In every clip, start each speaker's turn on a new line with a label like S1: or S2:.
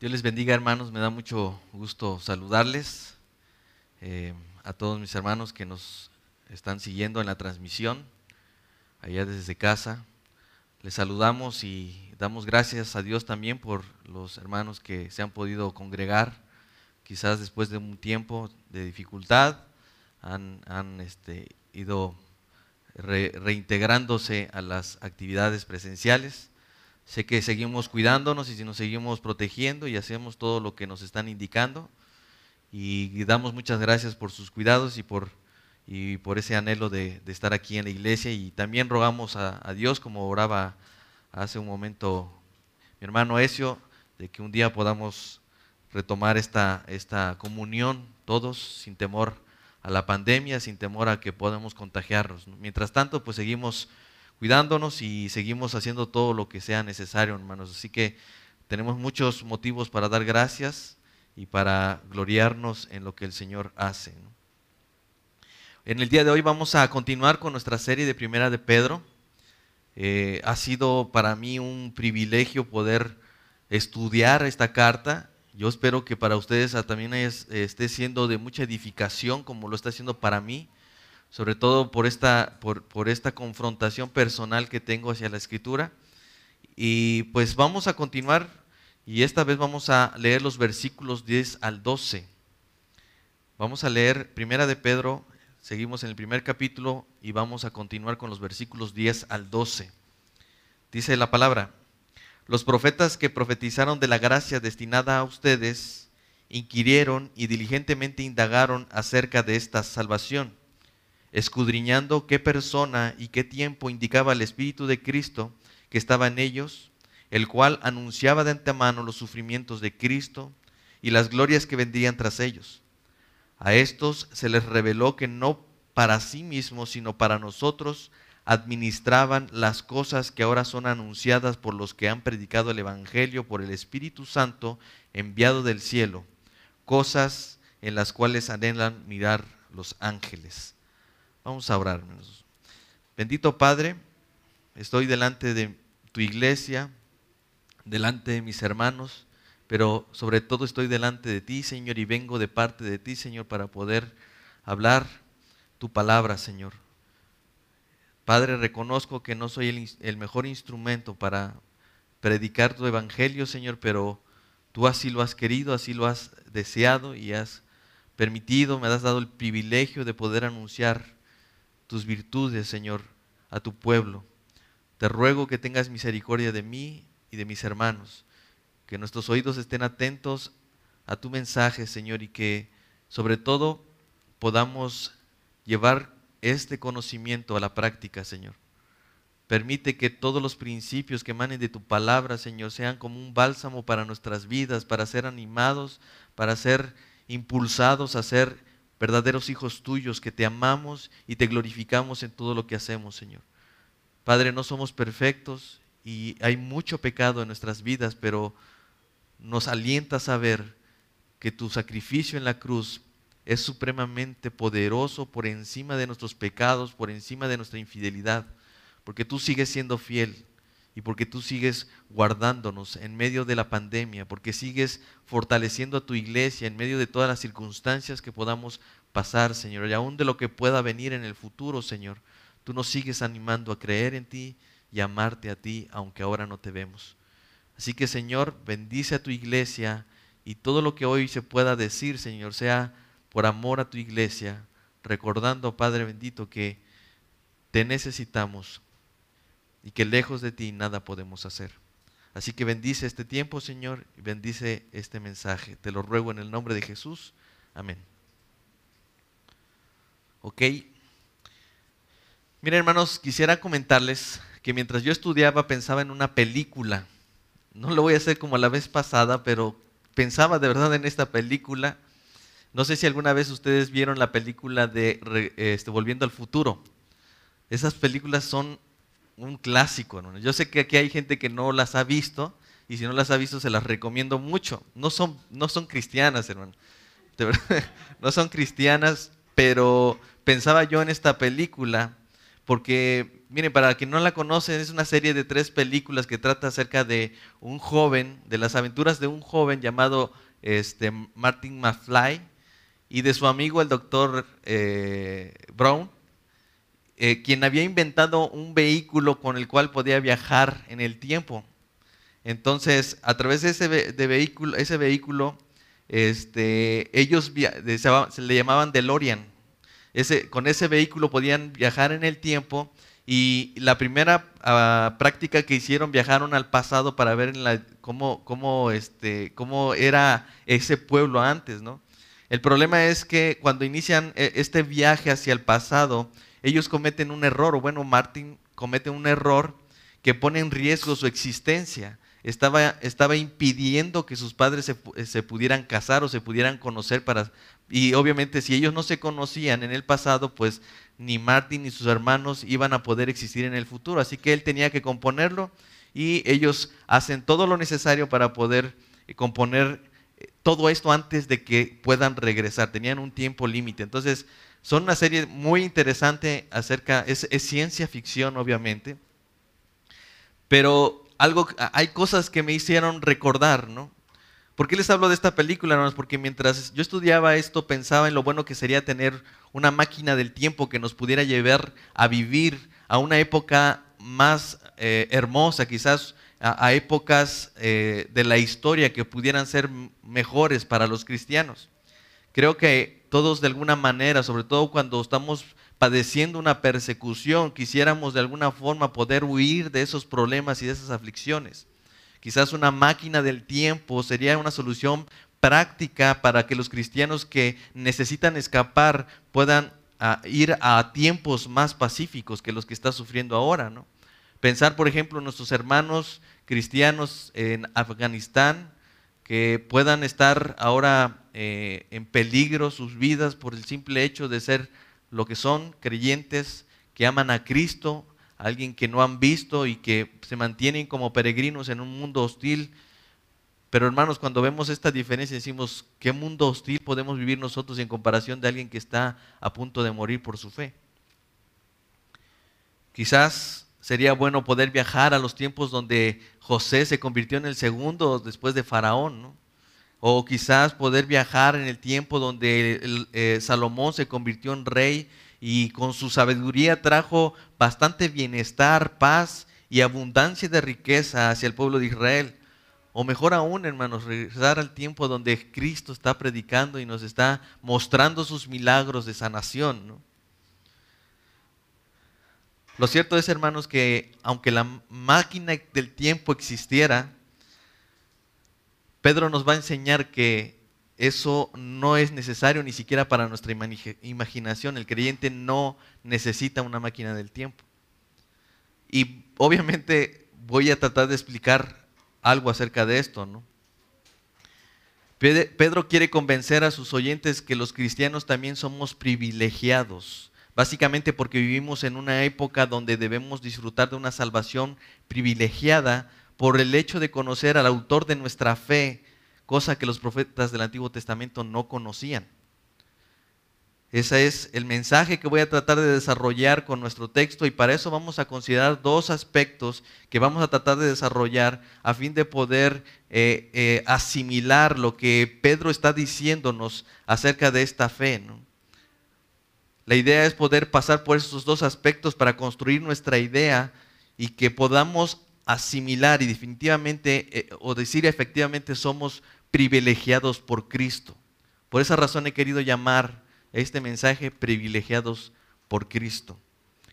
S1: Dios les bendiga hermanos, me da mucho gusto saludarles eh, a todos mis hermanos que nos están siguiendo en la transmisión, allá desde casa. Les saludamos y damos gracias a Dios también por los hermanos que se han podido congregar, quizás después de un tiempo de dificultad, han, este, ido reintegrándose a las actividades presenciales. Sé que seguimos cuidándonos y si nos seguimos protegiendo y hacemos todo lo que nos están indicando. Y damos muchas gracias por sus cuidados y por, y por ese anhelo de, estar aquí en la iglesia. Y también rogamos a, Dios, como oraba hace un momento mi hermano Ezio, de que un día podamos retomar esta, esta comunión todos sin temor a la pandemia, sin temor a que podamos contagiarnos. Mientras tanto, pues seguimos cuidándonos y seguimos haciendo todo lo que sea necesario, hermanos. Así que tenemos muchos motivos para dar gracias y para gloriarnos en lo que el Señor hace. En el día de hoy vamos a continuar con nuestra serie de Primera de Pedro. Eh, ha sido para mí un privilegio poder estudiar esta carta. Yo espero que para ustedes también esté siendo de mucha edificación como lo está haciendo para mí sobre todo por esta, por, esta confrontación personal que tengo hacia la escritura. Y pues vamos a continuar y esta vez vamos a leer los versículos 10 al 12. Vamos a leer Primera de Pedro, seguimos en el primer capítulo y vamos a continuar con los versículos 10 al 12. Dice la palabra, los profetas que profetizaron de la gracia destinada a ustedes inquirieron y diligentemente indagaron acerca de esta salvación escudriñando qué persona y qué tiempo indicaba el Espíritu de Cristo que estaba en ellos, el cual anunciaba de antemano los sufrimientos de Cristo y las glorias que vendrían tras ellos. A estos se les reveló que no para sí mismos, sino para nosotros, administraban las cosas que ahora son anunciadas por los que han predicado el Evangelio por el Espíritu Santo enviado del cielo, cosas en las cuales anhelan mirar los ángeles. Vamos a orar. Bendito Padre, estoy delante de tu iglesia, delante de mis hermanos, pero sobre todo estoy delante de ti, Señor, y vengo de parte de ti, Señor, para poder hablar tu palabra, Señor. Padre, reconozco que no soy el, mejor instrumento para predicar tu evangelio, Señor, pero tú así lo has querido, así lo has deseado y has permitido, me has dado el privilegio de poder anunciar tus virtudes, Señor, a tu pueblo. Te ruego que tengas misericordia de mí y de mis hermanos, que nuestros oídos estén atentos a tu mensaje, Señor, y que sobre todo podamos llevar este conocimiento a la práctica, Señor. Permite que todos los principios que emanen de tu palabra, Señor, sean como un bálsamo para nuestras vidas, para ser animados, para ser impulsados a ser verdaderos hijos tuyos que te amamos y te glorificamos en todo lo que hacemos, Señor. Padre, no somos perfectos y hay mucho pecado en nuestras vidas, pero nos alienta a saber que tu sacrificio en la cruz es supremamente poderoso por encima de nuestros pecados, por encima de nuestra infidelidad, porque tú sigues siendo fiel y porque tú sigues guardándonos en medio de la pandemia, porque sigues fortaleciendo a tu iglesia en medio de todas las circunstancias que podamos pasar, Señor, y aún de lo que pueda venir en el futuro, Señor. Tú nos sigues animando a creer en ti y amarte a ti, aunque ahora no te vemos. Así que, Señor, bendice a tu iglesia y todo lo que hoy se pueda decir, Señor, sea por amor a tu iglesia, recordando, Padre bendito, que te necesitamos y que lejos de ti nada podemos hacer. Así que bendice este tiempo, Señor, y bendice este mensaje. Te lo ruego en el nombre de Jesús. Amén. Ok. Miren, hermanos, quisiera comentarles que mientras yo estudiaba pensaba en una película. No lo voy a hacer como la vez pasada, pero pensaba de verdad en esta película. No sé si alguna vez ustedes vieron la película de este, Volviendo al Futuro. Esas películas son un clásico. Yo sé que aquí hay gente que no las ha visto y si no las ha visto se las recomiendo mucho. No son, no son cristianas, hermano. no son cristianas, pero pensaba yo en esta película porque, miren, para quien no la conoce, es una serie de tres películas que trata acerca de un joven, de las aventuras de un joven llamado este, Martin McFly y de su amigo el doctor eh, Brown, eh, quien había inventado un vehículo con el cual podía viajar en el tiempo. Entonces, a través de ese, vehículo, ese vehículo este, ellos se le llamaban DeLorean. Ese, con ese vehículo podían viajar en el tiempo y la primera ah, práctica que hicieron viajaron al pasado para ver cómo, cómo, este, cómo era ese pueblo antes, ¿no? El problema es que cuando inician eh, este viaje hacia el pasado, ellos cometen un error, o bueno, Martin comete un error que pone en riesgo su existencia estaba, estaba impidiendo que sus padres se, se, pudieran casar o se pudieran conocer para... Y obviamente si ellos no se conocían en el pasado, pues ni Martin ni sus hermanos iban a poder existir en el futuro. Así que él tenía que componerlo y ellos hacen todo lo necesario para poder eh, componer eh, todo esto antes de que puedan regresar. Tenían un tiempo límite. Entonces, son una serie muy interesante acerca, es, ciencia ficción obviamente, pero algo, hay cosas que me hicieron recordar, ¿no? ¿Por qué les hablo de esta película, hermanos? Porque mientras yo estudiaba esto, pensaba en lo bueno que sería tener una máquina del tiempo que nos pudiera llevar a vivir a una época más eh, hermosa, quizás a, épocas eh, de la historia que pudieran ser mejores para los cristianos. Creo que todos de alguna manera, sobre todo cuando estamos padeciendo una persecución, quisiéramos de alguna forma poder huir de esos problemas y de esas aflicciones. Quizás una máquina del tiempo sería una solución práctica para que los cristianos que necesitan escapar puedan ah, ir a tiempos más pacíficos que los que está sufriendo ahora. ¿no? Pensar, por ejemplo, en nuestros hermanos cristianos en Afganistán, que puedan estar ahora eh, en peligro sus vidas por el simple hecho de ser lo que son creyentes que aman a Cristo, alguien que no han visto y que se mantienen como peregrinos en un mundo hostil. Pero hermanos, cuando vemos esta diferencia decimos, ¿qué mundo hostil podemos vivir nosotros en comparación de alguien que está a punto de morir por su fe? Quizás sería bueno poder viajar a los tiempos donde José se convirtió en el segundo después de Faraón, ¿no? O quizás poder viajar en el tiempo donde eh, Salomón se convirtió en rey y con su sabiduría trajo bastante bienestar, paz y abundancia de riqueza hacia el pueblo de Israel. O mejor aún, hermanos, regresar al tiempo donde Cristo está predicando y nos está mostrando sus milagros de sanación. Lo cierto es, hermanos, que aunque la máquina del tiempo existiera, Pedro nos va a enseñar que eso no es necesario ni siquiera para nuestra imaginación. El creyente no necesita una máquina del tiempo. Y obviamente voy a tratar de explicar algo acerca de esto, ¿no? Pedro quiere convencer a sus oyentes que los cristianos también somos privilegiados, básicamente porque vivimos en una época donde debemos disfrutar de una salvación privilegiada por el hecho de conocer al autor de nuestra fe, cosa que los profetas del Antiguo Testamento no conocían. Ese es el mensaje que voy a tratar de desarrollar con nuestro texto y para eso vamos a considerar dos aspectos que vamos a tratar de desarrollar a fin de poder eh, eh, asimilar lo que Pedro está diciéndonos acerca de esta fe. La idea es poder pasar por esos dos aspectos para construir nuestra idea y que podamos asimilar y definitivamente, eh, o decir efectivamente, somos privilegiados por Cristo. Por esa razón he querido llamar este mensaje privilegiados por Cristo.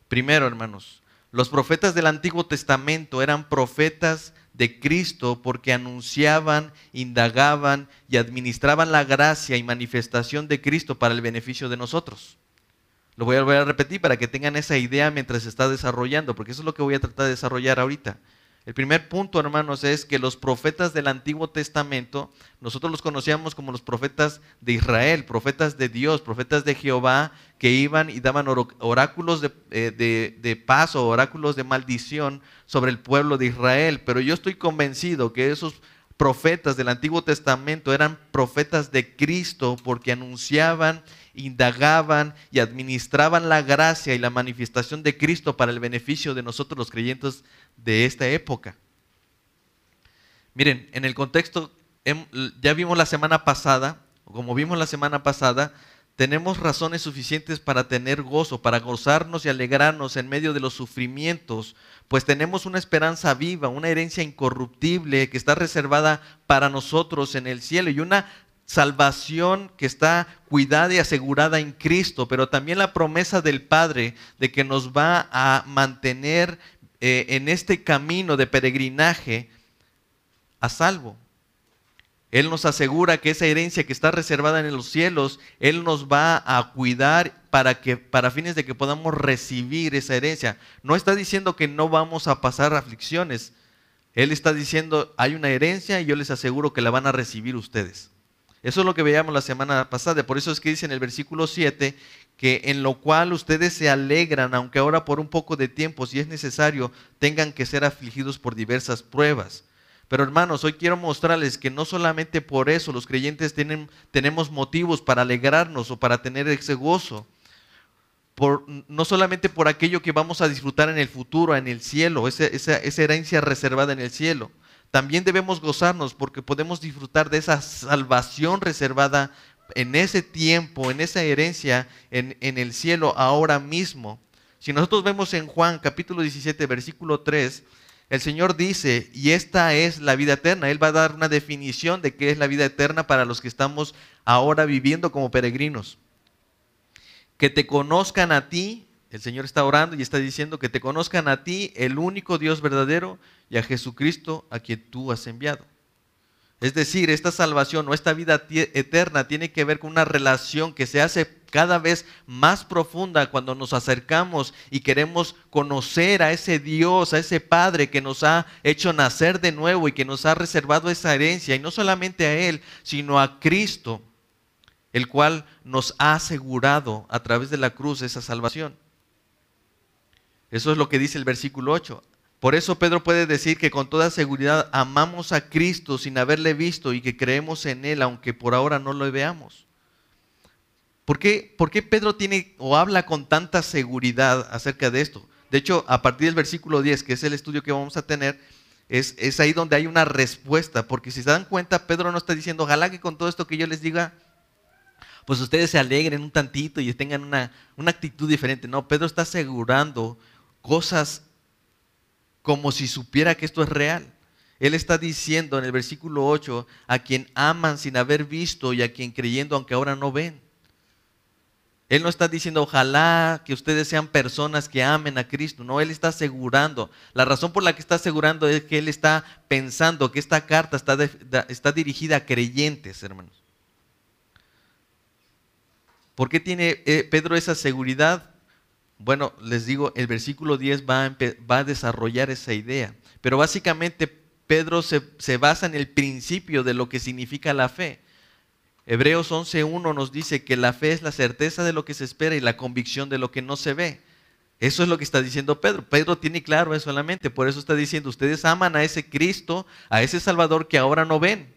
S1: Primero, hermanos, los profetas del Antiguo Testamento eran profetas de Cristo porque anunciaban, indagaban y administraban la gracia y manifestación de Cristo para el beneficio de nosotros. Lo voy a volver a repetir para que tengan esa idea mientras se está desarrollando, porque eso es lo que voy a tratar de desarrollar ahorita. El primer punto, hermanos, es que los profetas del Antiguo Testamento, nosotros los conocíamos como los profetas de Israel, profetas de Dios, profetas de Jehová, que iban y daban oráculos eh, de, de, paz o oráculos de maldición sobre el pueblo de Israel. Pero yo estoy convencido que esos profetas del Antiguo Testamento eran profetas de Cristo porque anunciaban, indagaban y administraban la gracia y la manifestación de Cristo para el beneficio de nosotros los creyentes de esta época. Miren, en el contexto, ya vimos la semana pasada, como vimos la semana pasada, tenemos razones suficientes para tener gozo, para gozarnos y alegrarnos en medio de los sufrimientos, pues tenemos una esperanza viva, una herencia incorruptible que está reservada para nosotros en el cielo y una salvación que está cuidada y asegurada en Cristo, pero también la promesa del Padre de que nos va a mantener eh, en este camino de peregrinaje a salvo. Él nos asegura que esa herencia que está reservada en los cielos, Él nos va a cuidar para, que, para fines de que podamos recibir esa herencia. No está diciendo que no vamos a pasar aflicciones. Él está diciendo, hay una herencia y yo les aseguro que la van a recibir ustedes. Eso es lo que veíamos la semana pasada. Por eso es que dice en el versículo 7 que en lo cual ustedes se alegran, aunque ahora por un poco de tiempo, si es necesario, tengan que ser afligidos por diversas pruebas pero hermanos, hoy quiero mostrarles que no solamente por eso los creyentes tienen, tenemos motivos para alegrarnos o para tener ese gozo. No solamente por aquello que vamos a disfrutar en el futuro, en el cielo, esa, esa herencia reservada en el cielo. También debemos gozarnos porque podemos disfrutar de esa salvación reservada en ese tiempo, en esa herencia en, en el cielo ahora mismo. Si nosotros vemos en Juan capítulo 17, versículo 3, el Señor dice, y esta es la vida eterna. Él va a dar una definición de qué es la vida eterna para los que estamos ahora viviendo como peregrinos. Que te conozcan a ti, el Señor está orando y está diciendo que te conozcan a ti, el único Dios verdadero, y a Jesucristo a quien tú has enviado. Es decir, esta salvación o esta vida eterna tiene que ver con una relación que se hace cada vez más profunda cuando nos acercamos y queremos conocer a ese Dios, a ese Padre que nos ha hecho nacer de nuevo y que nos ha reservado esa herencia, y no solamente a Él, sino a Cristo, el cual nos ha asegurado a través de la cruz esa salvación. Eso es lo que dice el versículo 8. Por eso Pedro puede decir que con toda seguridad amamos a Cristo sin haberle visto y que creemos en Él aunque por ahora no lo veamos. ¿Por qué, Pedro tiene o habla con tanta seguridad acerca de esto? De hecho, a partir del versículo 10, que es el estudio que vamos a tener, es, es, ahí donde hay una respuesta, porque si se dan cuenta, Pedro no está diciendo, ojalá que con todo esto que yo les diga, pues ustedes se alegren un tantito y tengan una, una actitud diferente. No, Pedro está asegurando cosas como si supiera que esto es real. Él está diciendo en el versículo 8, a quien aman sin haber visto y a quien creyendo aunque ahora no ven. Él no está diciendo, ojalá que ustedes sean personas que amen a Cristo. No, Él está asegurando. La razón por la que está asegurando es que Él está pensando que esta carta está, está dirigida a creyentes, hermanos. ¿Por qué tiene eh, Pedro esa seguridad? Bueno, les digo, el versículo 10 va a, va a desarrollar esa idea. Pero básicamente Pedro se, se basa en el principio de lo que significa la fe. Hebreos 11.1 nos dice que la fe es la certeza de lo que se espera y la convicción de lo que no se ve. Eso es lo que está diciendo Pedro. Pedro tiene claro eso en la mente. Por eso está diciendo, ustedes aman a ese Cristo, a ese Salvador que ahora no ven.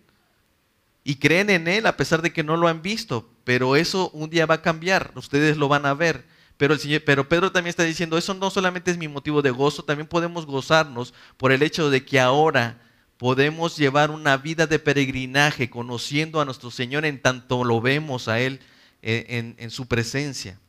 S1: Y creen en Él a pesar de que no lo han visto. Pero eso un día va a cambiar. Ustedes lo van a ver. Pero, el Señor, pero Pedro también está diciendo, eso no solamente es mi motivo de gozo, también podemos gozarnos por el hecho de que ahora podemos llevar una vida de peregrinaje conociendo a nuestro Señor en tanto lo vemos a Él eh, en, su presencia.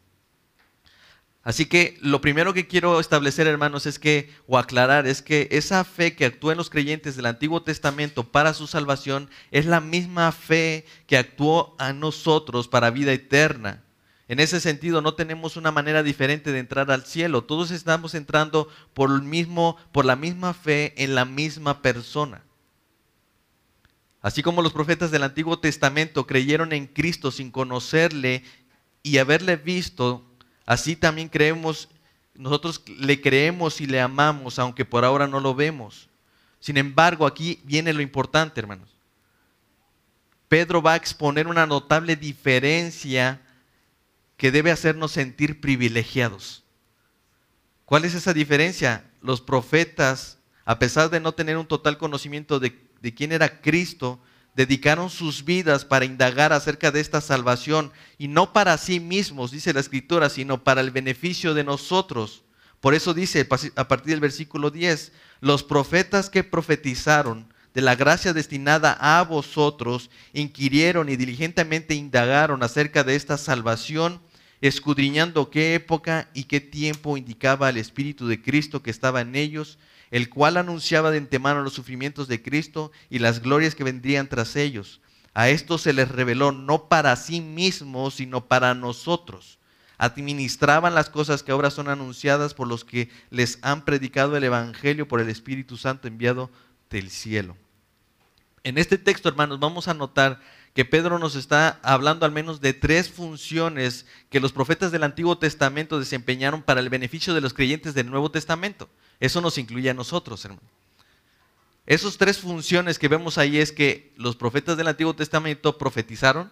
S1: Así que lo primero que quiero establecer, hermanos, es que, o aclarar, es que esa fe que actúa en los creyentes del Antiguo Testamento para su salvación es la misma fe que actuó a nosotros para vida eterna. En ese sentido, no tenemos una manera diferente de entrar al cielo. Todos estamos entrando por, el mismo, por la misma fe en la misma persona. Así como los profetas del Antiguo Testamento creyeron en Cristo sin conocerle y haberle visto, así también creemos, nosotros le creemos y le amamos, aunque por ahora no lo vemos. Sin embargo, aquí viene lo importante, hermanos. Pedro va a exponer una notable diferencia que debe hacernos sentir privilegiados. ¿Cuál es esa diferencia? Los profetas, a pesar de no tener un total conocimiento de de quién era Cristo, dedicaron sus vidas para indagar acerca de esta salvación y no para sí mismos, dice la escritura, sino para el beneficio de nosotros. Por eso dice a partir del versículo 10, los profetas que profetizaron de la gracia destinada a vosotros, inquirieron y diligentemente indagaron acerca de esta salvación, escudriñando qué época y qué tiempo indicaba el Espíritu de Cristo que estaba en ellos, el cual anunciaba de antemano los sufrimientos de Cristo y las glorias que vendrían tras ellos. A esto se les reveló no para sí mismos, sino para nosotros. Administraban las cosas que ahora son anunciadas por los que les han predicado el Evangelio por el Espíritu Santo enviado del cielo. En este texto, hermanos, vamos a notar que Pedro nos está hablando al menos de tres funciones que los profetas del Antiguo Testamento desempeñaron para el beneficio de los creyentes del Nuevo Testamento. Eso nos incluye a nosotros, hermano. Esas tres funciones que vemos ahí es que los profetas del Antiguo Testamento profetizaron,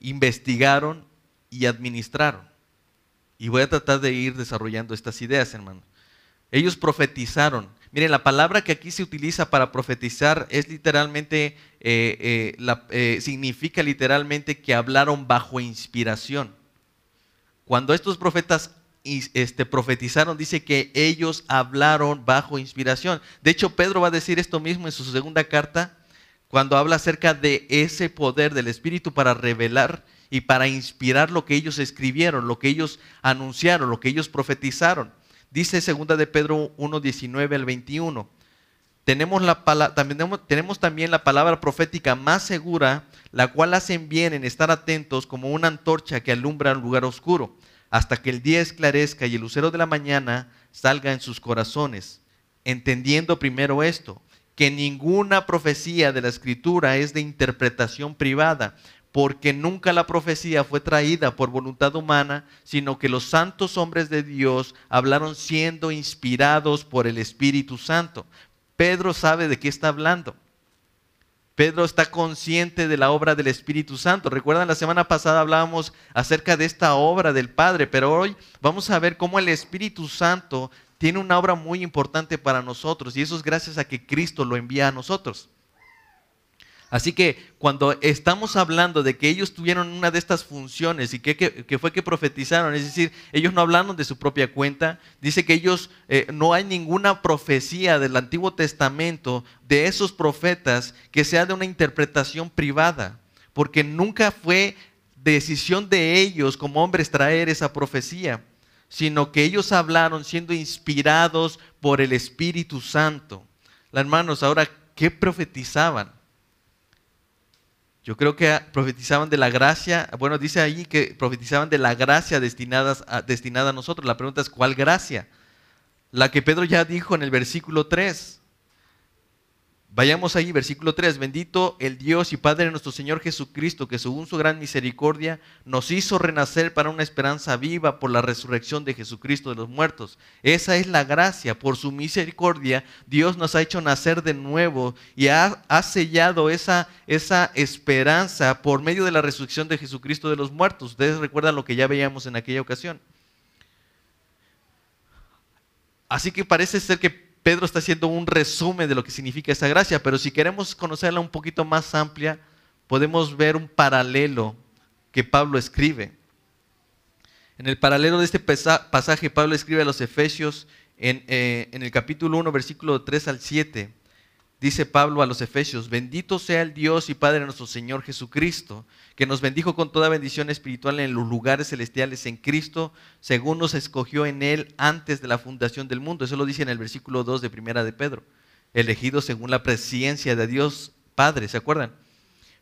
S1: investigaron y administraron. Y voy a tratar de ir desarrollando estas ideas, hermano. Ellos profetizaron. Miren, la palabra que aquí se utiliza para profetizar es literalmente, eh, eh, eh, significa literalmente que hablaron bajo inspiración. Cuando estos profetas este, profetizaron, dice que ellos hablaron bajo inspiración. De hecho, Pedro va a decir esto mismo en su segunda carta, cuando habla acerca de ese poder del Espíritu para revelar y para inspirar lo que ellos escribieron, lo que ellos anunciaron, lo que ellos profetizaron. Dice segunda de Pedro 1, 19 al 21. Tenemos, la, también, tenemos también la palabra profética más segura, la cual hacen bien en estar atentos como una antorcha que alumbra un lugar oscuro hasta que el día esclarezca y el lucero de la mañana salga en sus corazones, entendiendo primero esto, que ninguna profecía de la escritura es de interpretación privada, porque nunca la profecía fue traída por voluntad humana, sino que los santos hombres de Dios hablaron siendo inspirados por el Espíritu Santo. Pedro sabe de qué está hablando. Pedro está consciente de la obra del Espíritu Santo. Recuerdan, la semana pasada hablábamos acerca de esta obra del Padre, pero hoy vamos a ver cómo el Espíritu Santo tiene una obra muy importante para nosotros y eso es gracias a que Cristo lo envía a nosotros. Así que cuando estamos hablando de que ellos tuvieron una de estas funciones y que, fue que profetizaron, es decir, ellos no hablaron de su propia cuenta, dice que ellos, eh, no hay ninguna profecía del Antiguo Testamento de esos profetas que sea de una interpretación privada, porque nunca fue decisión de ellos como hombres traer esa profecía, sino que ellos hablaron siendo inspirados por el Espíritu Santo. Hermanos, ahora, ¿qué profetizaban? Yo creo que profetizaban de la gracia, bueno, dice ahí que profetizaban de la gracia destinada a, destinada a nosotros. La pregunta es, ¿cuál gracia? La que Pedro ya dijo en el versículo 3. Vayamos ahí, versículo 3. Bendito el Dios y Padre de nuestro Señor Jesucristo, que según su gran misericordia nos hizo renacer para una esperanza viva por la resurrección de Jesucristo de los muertos. Esa es la gracia. Por su misericordia, Dios nos ha hecho nacer de nuevo y ha, sellado esa, esa esperanza por medio de la resurrección de Jesucristo de los muertos. Ustedes recuerdan lo que ya veíamos en aquella ocasión. Así que parece ser que Pedro está haciendo un resumen de lo que significa esa gracia, pero si queremos conocerla un poquito más amplia, podemos ver un paralelo que Pablo escribe. En el paralelo de este pasaje, Pablo escribe a los Efesios en, eh, el capítulo 1, versículo 3 al 7 dice Pablo a los Efesios, bendito sea el Dios y Padre nuestro Señor Jesucristo, que nos bendijo con toda bendición espiritual en los lugares celestiales en Cristo, según nos escogió en Él antes de la fundación del mundo. Eso lo dice en el versículo 2 de Primera de Pedro, elegido según la presencia de Dios Padre, ¿se acuerdan?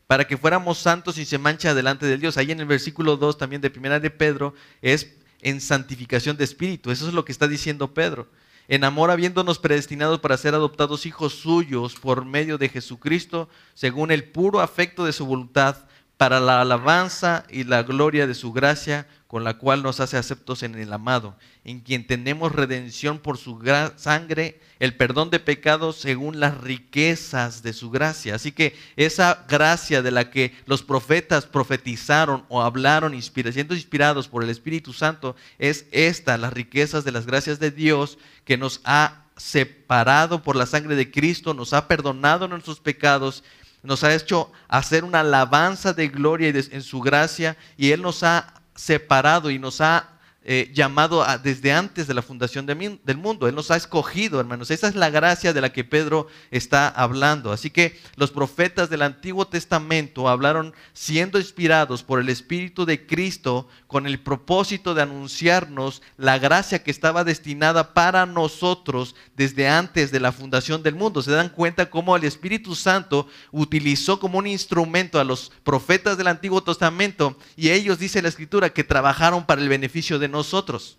S1: Para que fuéramos santos y se mancha delante de Dios. Ahí en el versículo 2 también de Primera de Pedro es en santificación de espíritu. Eso es lo que está diciendo Pedro en amor habiéndonos predestinados para ser adoptados hijos suyos por medio de Jesucristo, según el puro afecto de su voluntad, para la alabanza y la gloria de su gracia, con la cual nos hace aceptos en el amado, en quien tenemos redención por su sangre, el perdón de pecados según las riquezas de su gracia. Así que esa gracia de la que los profetas profetizaron o hablaron, siendo inspirados por el Espíritu Santo, es esta, las riquezas de las gracias de Dios que nos ha separado por la sangre de Cristo, nos ha perdonado nuestros pecados, nos ha hecho hacer una alabanza de gloria en su gracia y Él nos ha separado y nos ha eh, llamado desde antes de la fundación del mundo. Él nos ha escogido, hermanos. Esa es la gracia de la que Pedro está hablando. Así que los profetas del Antiguo Testamento hablaron siendo inspirados por el Espíritu de Cristo con el propósito de anunciarnos la gracia que estaba destinada para nosotros desde antes de la fundación del mundo. Se dan cuenta cómo el Espíritu Santo utilizó como un instrumento a los profetas del Antiguo Testamento y ellos, dice la Escritura, que trabajaron para el beneficio de nosotros.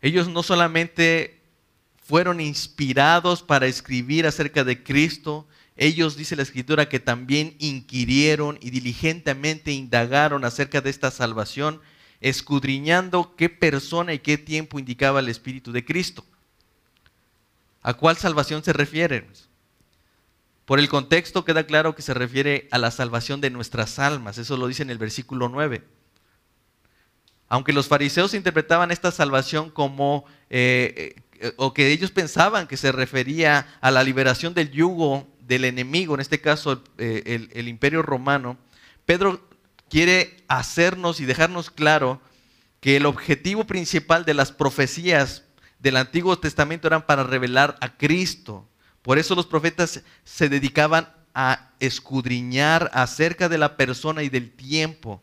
S1: Ellos no solamente fueron inspirados para escribir acerca de Cristo, ellos, dice la escritura, que también inquirieron y diligentemente indagaron acerca de esta salvación, escudriñando qué persona y qué tiempo indicaba el Espíritu de Cristo. ¿A cuál salvación se refiere? Por el contexto queda claro que se refiere a la salvación de nuestras almas, eso lo dice en el versículo 9. Aunque los fariseos interpretaban esta salvación como, eh, eh, o que ellos pensaban que se refería a la liberación del yugo del enemigo, en este caso eh, el imperio romano, Pedro quiere hacernos y dejarnos claro que el objetivo principal de las profecías del Antiguo Testamento eran para revelar a Cristo, por eso los profetas se dedicaban a escudriñar acerca de la persona y del tiempo,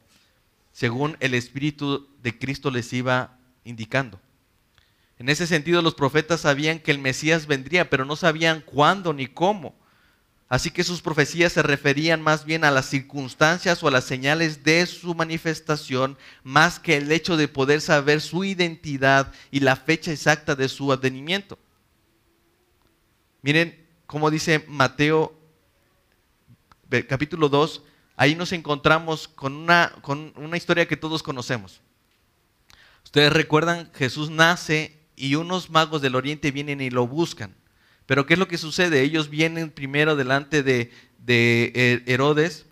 S1: según el Espíritu de Cristo les iba indicando. En ese sentido, los profetas sabían que el Mesías vendría, pero no sabían cuándo ni cómo. Así que sus profecías se referían más bien a las circunstancias o a las señales de su manifestación, más que el hecho de poder saber su identidad y la fecha exacta de su advenimiento. Miren cómo dice Mateo capítulo 2, ahí nos encontramos con una, con una historia que todos conocemos. Ustedes recuerdan, Jesús nace y unos magos del oriente vienen y lo buscan. Pero ¿qué es lo que sucede? Ellos vienen primero delante de, de Herodes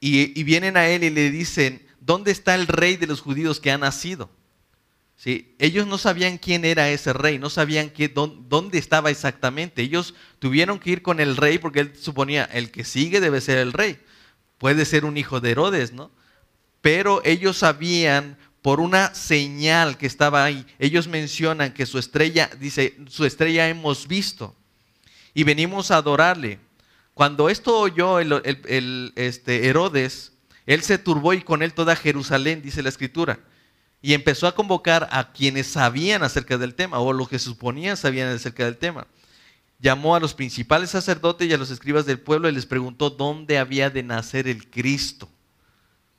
S1: y, y vienen a él y le dicen, ¿dónde está el rey de los judíos que ha nacido? Ellos no sabían quién era ese rey, no sabían qué, dónde estaba exactamente. Ellos tuvieron que ir con el rey porque él suponía, el que sigue debe ser el rey. Puede ser un hijo de Herodes, ¿no? Pero ellos sabían por una señal que estaba ahí. Ellos mencionan que su estrella, dice, su estrella hemos visto y venimos a adorarle. Cuando esto oyó el, este, Herodes, él se turbó y con él toda Jerusalén, dice la escritura y empezó a convocar a quienes sabían acerca del tema, o los que suponían sabían acerca del tema. Llamó a los principales sacerdotes y a los escribas del pueblo y les preguntó dónde había de nacer el Cristo.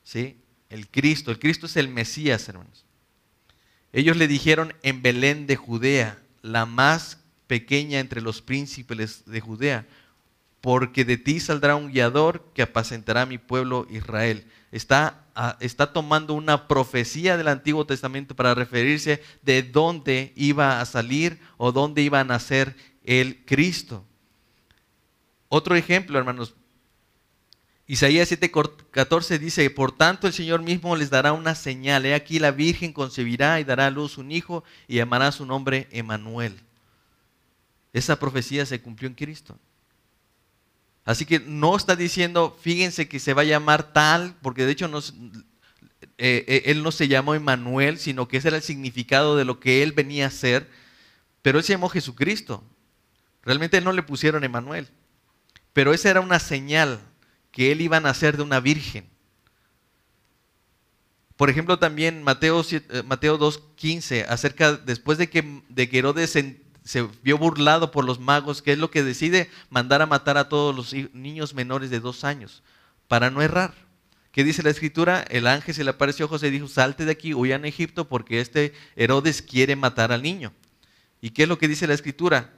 S1: ¿Sí? El Cristo. El Cristo es el Mesías, hermanos. Ellos le dijeron en Belén de Judea, la más pequeña entre los príncipes de Judea, porque de ti saldrá un guiador que apacentará a mi pueblo Israel. Está está tomando una profecía del Antiguo Testamento para referirse de dónde iba a salir o dónde iba a nacer el Cristo. Otro ejemplo, hermanos. Isaías 7:14 dice, por tanto el Señor mismo les dará una señal. He aquí la Virgen concebirá y dará a luz un hijo y llamará su nombre Emanuel. Esa profecía se cumplió en Cristo. Así que no está diciendo, fíjense que se va a llamar tal, porque de hecho eh, eh, él no se llamó Emmanuel, sino que ese era el significado de lo que él venía a ser, pero él se llamó Jesucristo. Realmente no le pusieron Emmanuel, pero esa era una señal que él iba a nacer de una virgen. Por ejemplo, también Mateo, eh, Mateo 2.15, acerca, después de que, de que se vio burlado por los magos, que es lo que decide mandar a matar a todos los niños menores de dos años, para no errar. ¿Qué dice la escritura? El ángel se le apareció a José y dijo, salte de aquí, huya a Egipto, porque este Herodes quiere matar al niño. ¿Y qué es lo que dice la escritura?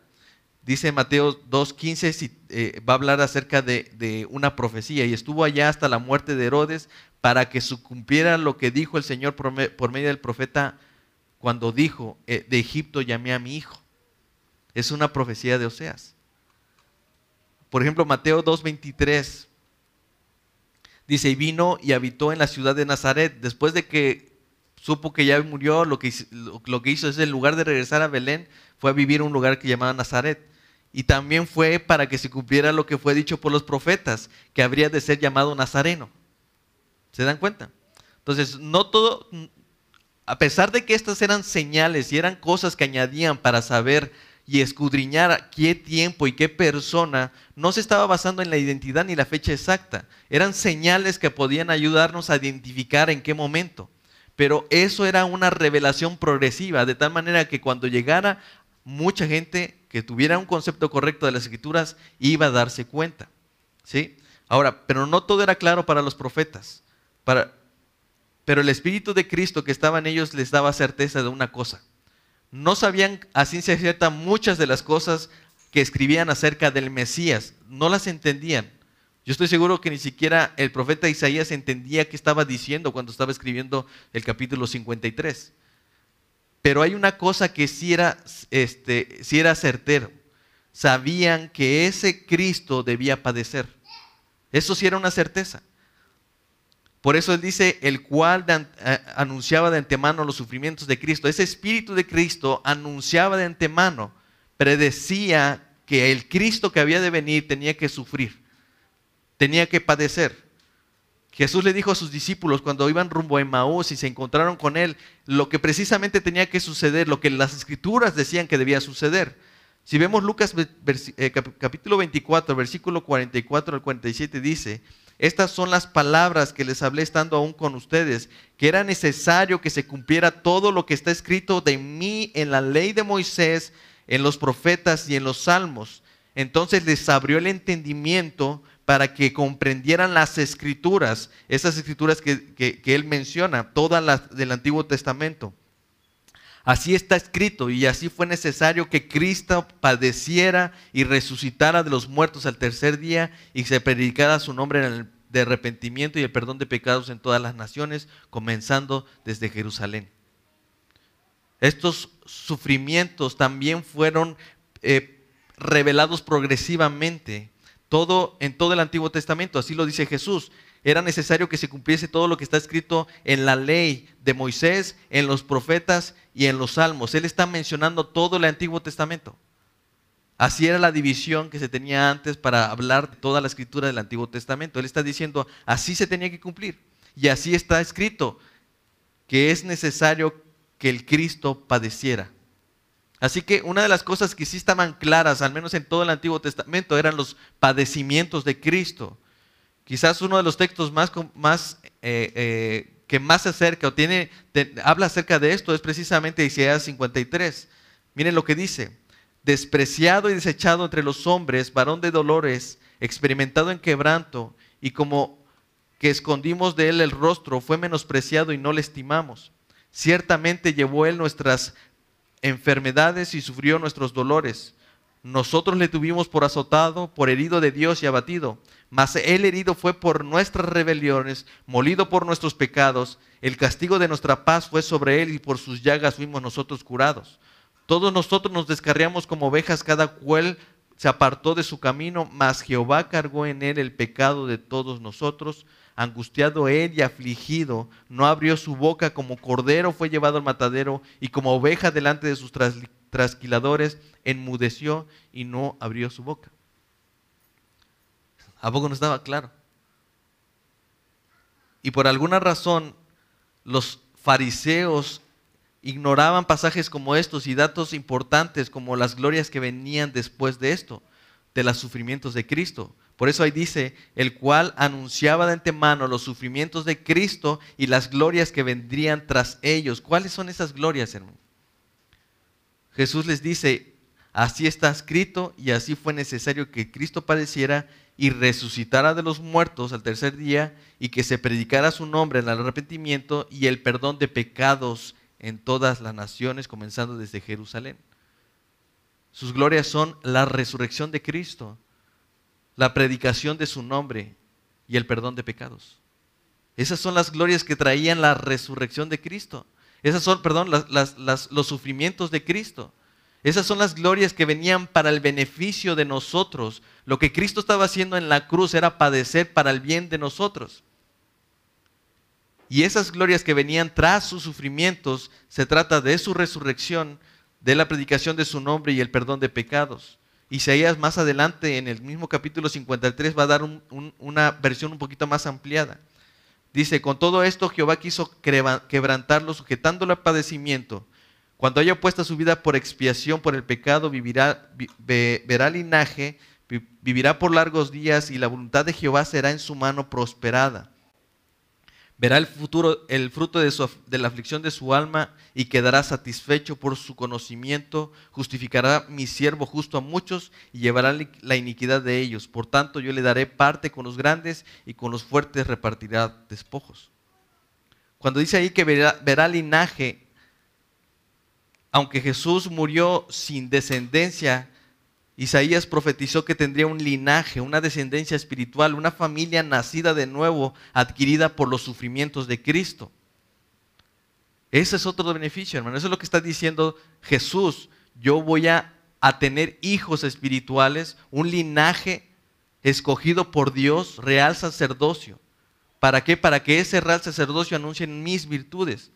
S1: Dice Mateo 2.15, si, eh, va a hablar acerca de, una profecía, y estuvo allá hasta la muerte de Herodes para que se cumpliera lo que dijo el Señor por, medio del profeta cuando dijo, eh, de Egipto llamé a mi hijo. Es una profecía de Oseas. Por ejemplo, Mateo 2.23 dice, y vino y habitó en la ciudad de Nazaret después de que supo que ya murió, lo que, hizo es, en lugar de regresar a Belén, fue a vivir en un lugar que llamaba Nazaret. Y también fue para que se cumpliera lo que fue dicho por los profetas, que habría de ser llamado Nazareno. ¿Se dan cuenta? Entonces, no todo, a pesar de que estas eran señales y eran cosas que añadían para saber y escudriñar qué tiempo y qué persona, no se estaba basando en la identidad ni la fecha exacta. Eran señales que podían ayudarnos a identificar en qué momento. Pero eso era una revelación progresiva, de tal manera que cuando llegara mucha gente que tuviera un concepto correcto de las escrituras, iba a darse cuenta. ¿sí? Ahora, pero no todo era claro para los profetas. Para, pero el Espíritu de Cristo que estaba en ellos les daba certeza de una cosa. No sabían a ciencia cierta muchas de las cosas que escribían acerca del Mesías. No las entendían. Yo estoy seguro que ni siquiera el profeta Isaías entendía qué estaba diciendo cuando estaba escribiendo el capítulo 53. Pero hay una cosa que sí era, este, sí era certero. Sabían que ese Cristo debía padecer. Eso sí era una certeza. Por eso él dice, el cual eh, anunciaba de antemano los sufrimientos de Cristo. Ese Espíritu de Cristo anunciaba de antemano, predecía que el Cristo que había de venir tenía que sufrir, tenía que padecer. Jesús le dijo a sus discípulos cuando iban rumbo a Emmaús y se encontraron con él, lo que precisamente tenía que suceder, lo que las escrituras decían que debía suceder. Si vemos Lucas eh, capítulo 24, versículo 44 al 47 dice, estas son las palabras que les hablé estando aún con ustedes, que era necesario que se cumpliera todo lo que está escrito de mí en la ley de Moisés, en los profetas y en los salmos. Entonces les abrió el entendimiento para que comprendieran las escrituras, esas escrituras que, él menciona, todas las del Antiguo Testamento. Así está escrito y así fue necesario que Cristo padeciera y resucitara de los muertos al tercer día y se predicara su nombre de arrepentimiento y el perdón de pecados en todas las naciones, comenzando desde Jerusalén. Estos sufrimientos también fueron eh, revelados progresivamente todo, en todo el Antiguo Testamento, así lo dice Jesús era necesario que se cumpliese todo lo que está escrito en la ley de Moisés, en los profetas y en los salmos. Él está mencionando todo el Antiguo Testamento. Así era la división que se tenía antes para hablar de toda la escritura del Antiguo Testamento. Él está diciendo, así se tenía que cumplir. Y así está escrito, que es necesario que el Cristo padeciera. Así que una de las cosas que sí estaban claras, al menos en todo el Antiguo Testamento, eran los padecimientos de Cristo. Quizás uno de los textos más, eh, eh, que más se acerca o tiene, habla acerca de esto es precisamente Isaías 53. Miren lo que dice. Despreciado y desechado entre los hombres, varón de dolores, experimentado en quebranto, y como que escondimos de él el rostro, fue menospreciado y no le estimamos. Ciertamente llevó él nuestras enfermedades y sufrió nuestros dolores. Nosotros le tuvimos por azotado, por herido de Dios y abatido. Mas él herido fue por nuestras rebeliones, molido por nuestros pecados. El castigo de nuestra paz fue sobre él y por sus llagas fuimos nosotros curados. Todos nosotros nos descarriamos como ovejas, cada cual se apartó de su camino, mas Jehová cargó en él el pecado de todos nosotros. Angustiado él y afligido, no abrió su boca, como cordero fue llevado al matadero, y como oveja delante de sus trasquiladores, enmudeció y no abrió su boca. ¿A poco no estaba claro? Y por alguna razón los fariseos ignoraban pasajes como estos y datos importantes como las glorias que venían después de esto, de los sufrimientos de Cristo. Por eso ahí dice, el cual anunciaba de antemano los sufrimientos de Cristo y las glorias que vendrían tras ellos. ¿Cuáles son esas glorias, hermano? Jesús les dice, así está escrito y así fue necesario que Cristo padeciera y resucitara de los muertos al tercer día y que se predicara su nombre en el arrepentimiento y el perdón de pecados en todas las naciones, comenzando desde Jerusalén. Sus glorias son la resurrección de Cristo, la predicación de su nombre y el perdón de pecados. Esas son las glorias que traían la resurrección de Cristo. Esas son, perdón, los sufrimientos de Cristo. Esas son las glorias que venían para el beneficio de nosotros. Lo que Cristo estaba haciendo en la cruz era padecer para el bien de nosotros. Y esas glorias que venían tras sus sufrimientos, se trata de su resurrección, de la predicación de su nombre y el perdón de pecados. Isaías más adelante, en el mismo capítulo 53, va a dar una versión un poquito más ampliada. Dice, con todo esto Jehová quiso quebrantarlo, sujetándolo al padecimiento. Cuando haya puesta su vida por expiación por el pecado, vivirá, verá linaje, vivirá por largos días y la voluntad de Jehová será en su mano prosperada. Verá el futuro, el fruto de, de, la aflicción de su alma y quedará satisfecho por su conocimiento. Justificará mi siervo justo a muchos y llevará la iniquidad de ellos. Por tanto, yo le daré parte con los grandes y con los fuertes repartirá despojos. Cuando dice ahí que verá, verá linaje, aunque Jesús murió sin descendencia, Isaías profetizó que tendría un linaje, una descendencia espiritual, una familia nacida de nuevo, adquirida por los sufrimientos de Cristo. Ese es otro beneficio, hermano. Eso es lo que está diciendo Jesús. Yo voy a, tener hijos espirituales, un linaje escogido por Dios, real sacerdocio. ¿Para qué? Para que ese real sacerdocio anuncie mis virtudes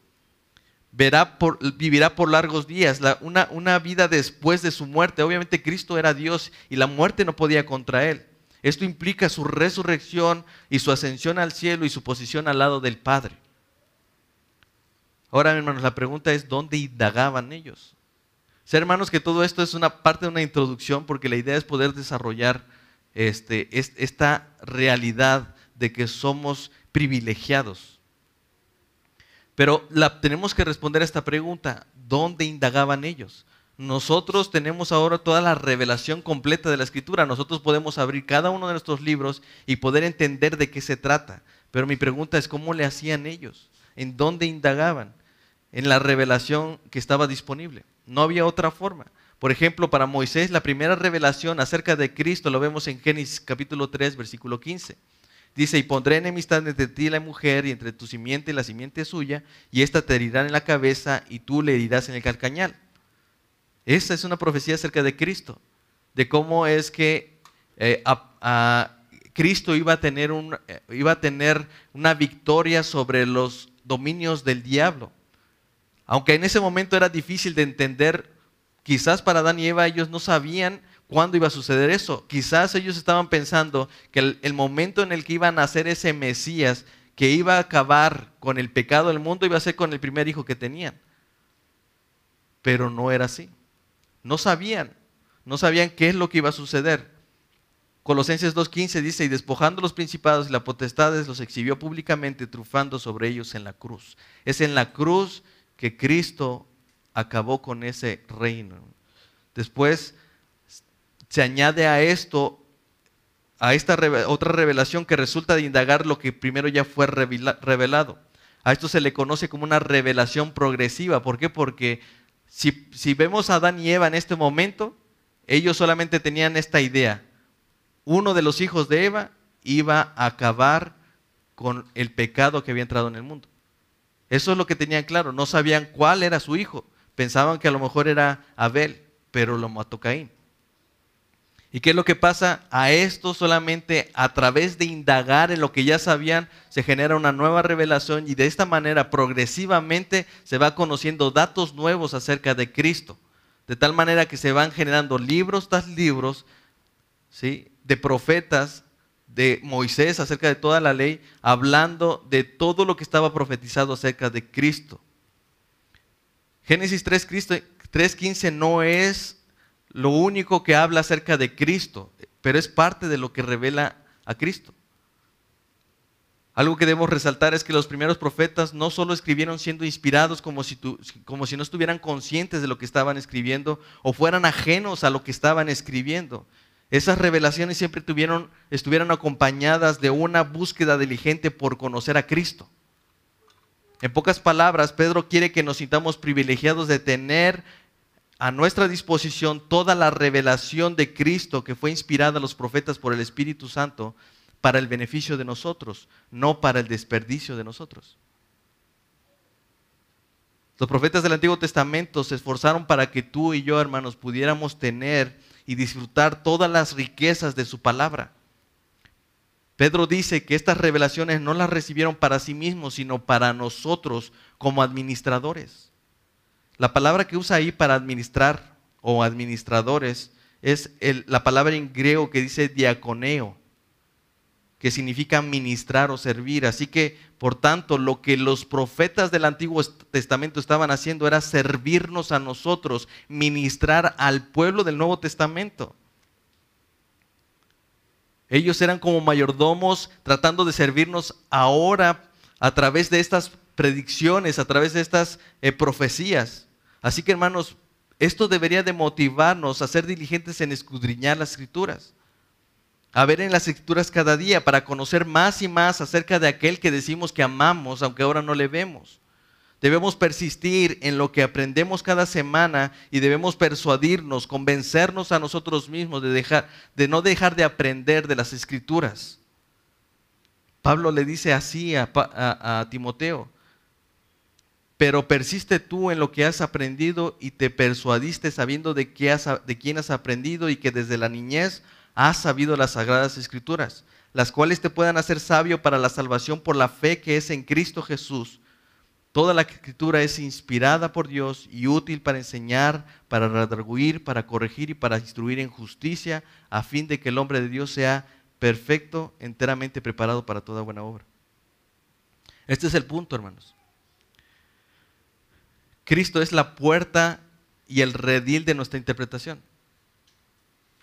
S1: verá por, vivirá por largos días, una, una vida después de su muerte. Obviamente Cristo era Dios y la muerte no podía contra él. Esto implica su resurrección y su ascensión al cielo y su posición al lado del Padre. Ahora, hermanos, la pregunta es, ¿dónde indagaban ellos? Sé, hermanos, que todo esto es una parte de una introducción porque la idea es poder desarrollar este, esta realidad de que somos privilegiados. Pero la, tenemos que responder a esta pregunta, ¿dónde indagaban ellos? Nosotros tenemos ahora toda la revelación completa de la escritura. Nosotros podemos abrir cada uno de nuestros libros y poder entender de qué se trata. Pero mi pregunta es, ¿cómo le hacían ellos? ¿En dónde indagaban? En la revelación que estaba disponible. No había otra forma. Por ejemplo, para Moisés, la primera revelación acerca de Cristo lo vemos en Génesis capítulo 3, versículo 15. Dice, y pondré enemistad entre ti y la mujer, y entre tu simiente y la simiente suya, y ésta te herirá en la cabeza, y tú le herirás en el calcañal. Esa es una profecía acerca de Cristo, de cómo es que eh, Cristo iba a, tener eh, iba a tener una victoria sobre los dominios del diablo. Aunque en ese momento era difícil de entender, quizás para Adán y Eva ellos no sabían ¿Cuándo iba a suceder eso? Quizás ellos estaban pensando que el, momento en el que iban a nacer ese Mesías, que iba a acabar con el pecado del mundo, iba a ser con el primer hijo que tenían. Pero no era así. No sabían. No sabían qué es lo que iba a suceder. Colosenses 2.15 dice, y despojando los principados y las potestades, los exhibió públicamente, trufando sobre ellos en la cruz. Es en la cruz que Cristo acabó con ese reino. Después se añade a esto, a esta otra revelación que resulta de indagar lo que primero ya fue revelado. A esto se le conoce como una revelación progresiva. ¿Por qué? Porque si, vemos a Adán y Eva en este momento, ellos solamente tenían esta idea. Uno de los hijos de Eva iba a acabar con el pecado que había entrado en el mundo. Eso es lo que tenían claro. No sabían cuál era su hijo. Pensaban que a lo mejor era Abel, pero lo mató Caín. ¿Y qué es lo que pasa? A esto solamente a través de indagar en lo que ya sabían se genera una nueva revelación y de esta manera progresivamente se va conociendo datos nuevos acerca de Cristo. De tal manera que se van generando libros tras libros ¿sí? de profetas de Moisés acerca de toda la ley, hablando de todo lo que estaba profetizado acerca de Cristo. Génesis 3.15 no es lo único que habla acerca de Cristo, pero es parte de lo que revela a Cristo. Algo que debemos resaltar es que los primeros profetas no solo escribieron siendo inspirados como si, como si no estuvieran conscientes de lo que estaban escribiendo o fueran ajenos a lo que estaban escribiendo. Esas revelaciones siempre tuvieron, estuvieron acompañadas de una búsqueda diligente por conocer a Cristo. En pocas palabras, Pedro quiere que nos sintamos privilegiados de tener a nuestra disposición toda la revelación de Cristo que fue inspirada a los profetas por el Espíritu Santo para el beneficio de nosotros, no para el desperdicio de nosotros. Los profetas del Antiguo Testamento se esforzaron para que tú y yo, hermanos, pudiéramos tener y disfrutar todas las riquezas de su palabra. Pedro dice que estas revelaciones no las recibieron para sí mismos, sino para nosotros como administradores. La palabra que usa ahí para administrar o administradores es la palabra en griego que dice diaconeo, que significa ministrar o servir. Así que, por tanto, lo que los profetas del Antiguo Testamento estaban haciendo era servirnos a nosotros, ministrar al pueblo del Nuevo Testamento. Ellos eran como mayordomos tratando de servirnos ahora a través de estas predicciones, a través de estas eh, profecías. Así que hermanos, esto debería de motivarnos a ser diligentes en escudriñar las escrituras, a ver en las escrituras cada día para conocer más y más acerca de aquel que decimos que amamos, aunque ahora no le vemos. Debemos persistir en lo que aprendemos cada semana y debemos persuadirnos, convencernos a nosotros mismos de, dejar, de no dejar de aprender de las escrituras. Pablo le dice así a, Timoteo, pero persiste tú en lo que has aprendido y te persuadiste sabiendo de, qué de quién has aprendido y que desde la niñez has sabido las sagradas escrituras, las cuales te puedan hacer sabio para la salvación por la fe que es en Cristo Jesús. Toda la escritura es inspirada por Dios y útil para enseñar, para redarguir, para corregir y para instruir en justicia, a fin de que el hombre de Dios sea perfecto, enteramente preparado para toda buena obra. Este es el punto, hermanos. Cristo es la puerta y el redil de nuestra interpretación.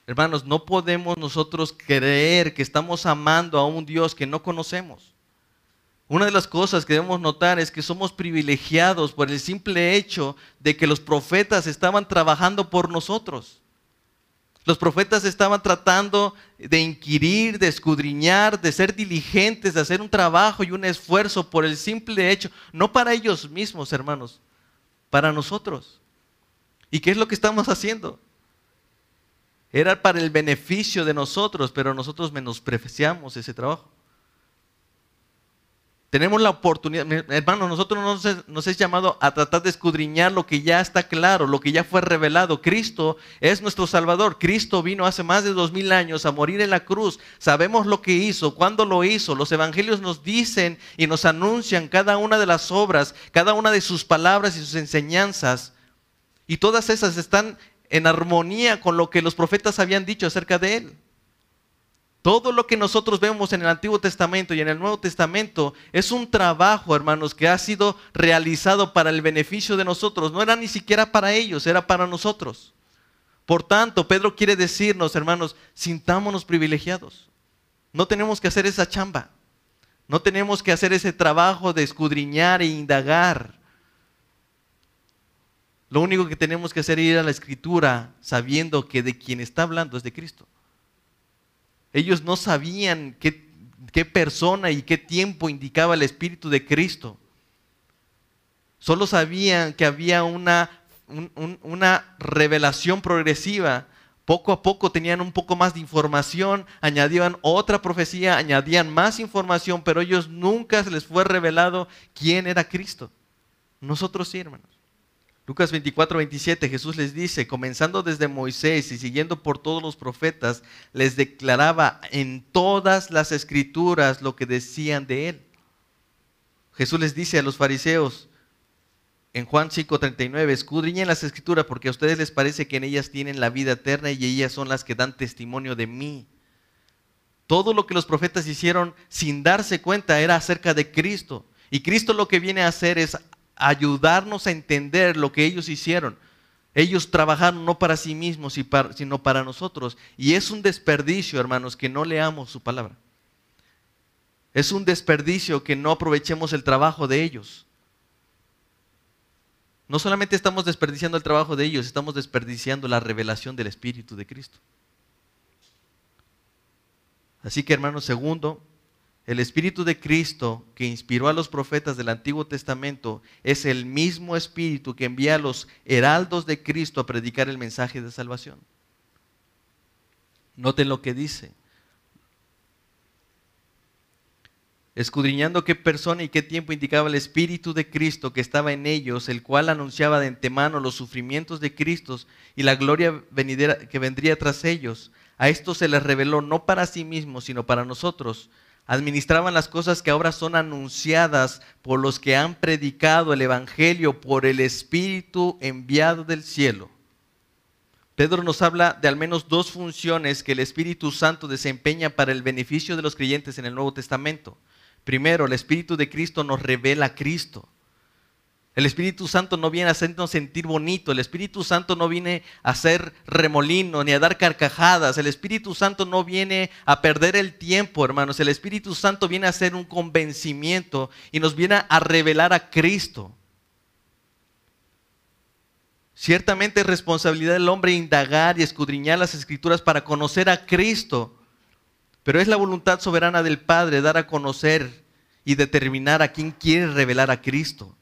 S1: Hermanos, no podemos nosotros creer que estamos amando a un Dios que no conocemos. Una de las cosas que debemos notar es que somos privilegiados por el simple hecho de que los profetas estaban trabajando por nosotros. Los profetas estaban tratando de inquirir, de escudriñar, de ser diligentes, de hacer un trabajo y un esfuerzo por el simple hecho, no para ellos mismos, hermanos, para nosotros. ¿Y qué es lo que estamos haciendo? Era para el beneficio de nosotros, pero nosotros menospreciamos ese trabajo. Tenemos la oportunidad, hermanos, nosotros nos, nos es llamado a tratar de escudriñar lo que ya está claro, lo que ya fue revelado. Cristo es nuestro Salvador. Cristo vino hace más de dos mil años a morir en la cruz. Sabemos lo que hizo, cuándo lo hizo. Los evangelios nos dicen y nos anuncian cada una de las obras, cada una de sus palabras y sus enseñanzas. Y todas esas están en armonía con lo que los profetas habían dicho acerca de Él. Todo lo que nosotros vemos en el Antiguo Testamento y en el Nuevo Testamento es un trabajo, hermanos, que ha sido realizado para el beneficio de nosotros. No era ni siquiera para ellos, era para nosotros. Por tanto, Pedro quiere decirnos, hermanos, sintámonos privilegiados. No tenemos que hacer esa chamba. No tenemos que hacer ese trabajo de escudriñar e indagar. Lo único que tenemos que hacer es ir a la escritura sabiendo que de quien está hablando es de Cristo. Ellos no sabían qué, persona y qué tiempo indicaba el Espíritu de Cristo. Solo sabían que había una, una revelación progresiva. Poco a poco tenían un poco más de información, añadían otra profecía, añadían más información, pero ellos nunca se les fue revelado quién era Cristo. Nosotros sí, hermanos. Lucas 24, 27, Jesús les dice, comenzando desde Moisés y siguiendo por todos los profetas, les declaraba en todas las escrituras lo que decían de él. Jesús les dice a los fariseos en Juan 5, 39, escudriñen las escrituras porque a ustedes les parece que en ellas tienen la vida eterna y ellas son las que dan testimonio de mí. Todo lo que los profetas hicieron sin darse cuenta era acerca de Cristo. Y Cristo lo que viene a hacer es ayudarnos a entender lo que ellos hicieron. Ellos trabajaron no para sí mismos, sino para nosotros. Y es un desperdicio, hermanos, que no leamos su palabra. Es un desperdicio que no aprovechemos el trabajo de ellos. No solamente estamos desperdiciando el trabajo de ellos, estamos desperdiciando la revelación del Espíritu de Cristo. Así que, hermanos, segundo, el Espíritu de Cristo que inspiró a los profetas del Antiguo Testamento es el mismo Espíritu que envía a los heraldos de Cristo a predicar el mensaje de salvación. Noten lo que dice. Escudriñando qué persona y qué tiempo indicaba el Espíritu de Cristo que estaba en ellos, el cual anunciaba de antemano los sufrimientos de Cristo y la gloria que vendría tras ellos. A esto se les reveló no para sí mismos, sino para nosotros administraban las cosas que ahora son anunciadas por los que han predicado el Evangelio por el Espíritu enviado del cielo. Pedro nos habla de al menos dos funciones que el Espíritu Santo desempeña para el beneficio de los creyentes en el Nuevo Testamento. Primero, el Espíritu de Cristo nos revela a Cristo. El Espíritu Santo no viene a hacernos sentir bonito, el Espíritu Santo no viene a hacer remolino ni a dar carcajadas, el Espíritu Santo no viene a perder el tiempo, hermanos, el Espíritu Santo viene a hacer un convencimiento y nos viene a revelar a Cristo. Ciertamente es responsabilidad del hombre indagar y escudriñar las escrituras para conocer a Cristo, pero es la voluntad soberana del Padre dar a conocer y determinar a quién quiere revelar a Cristo.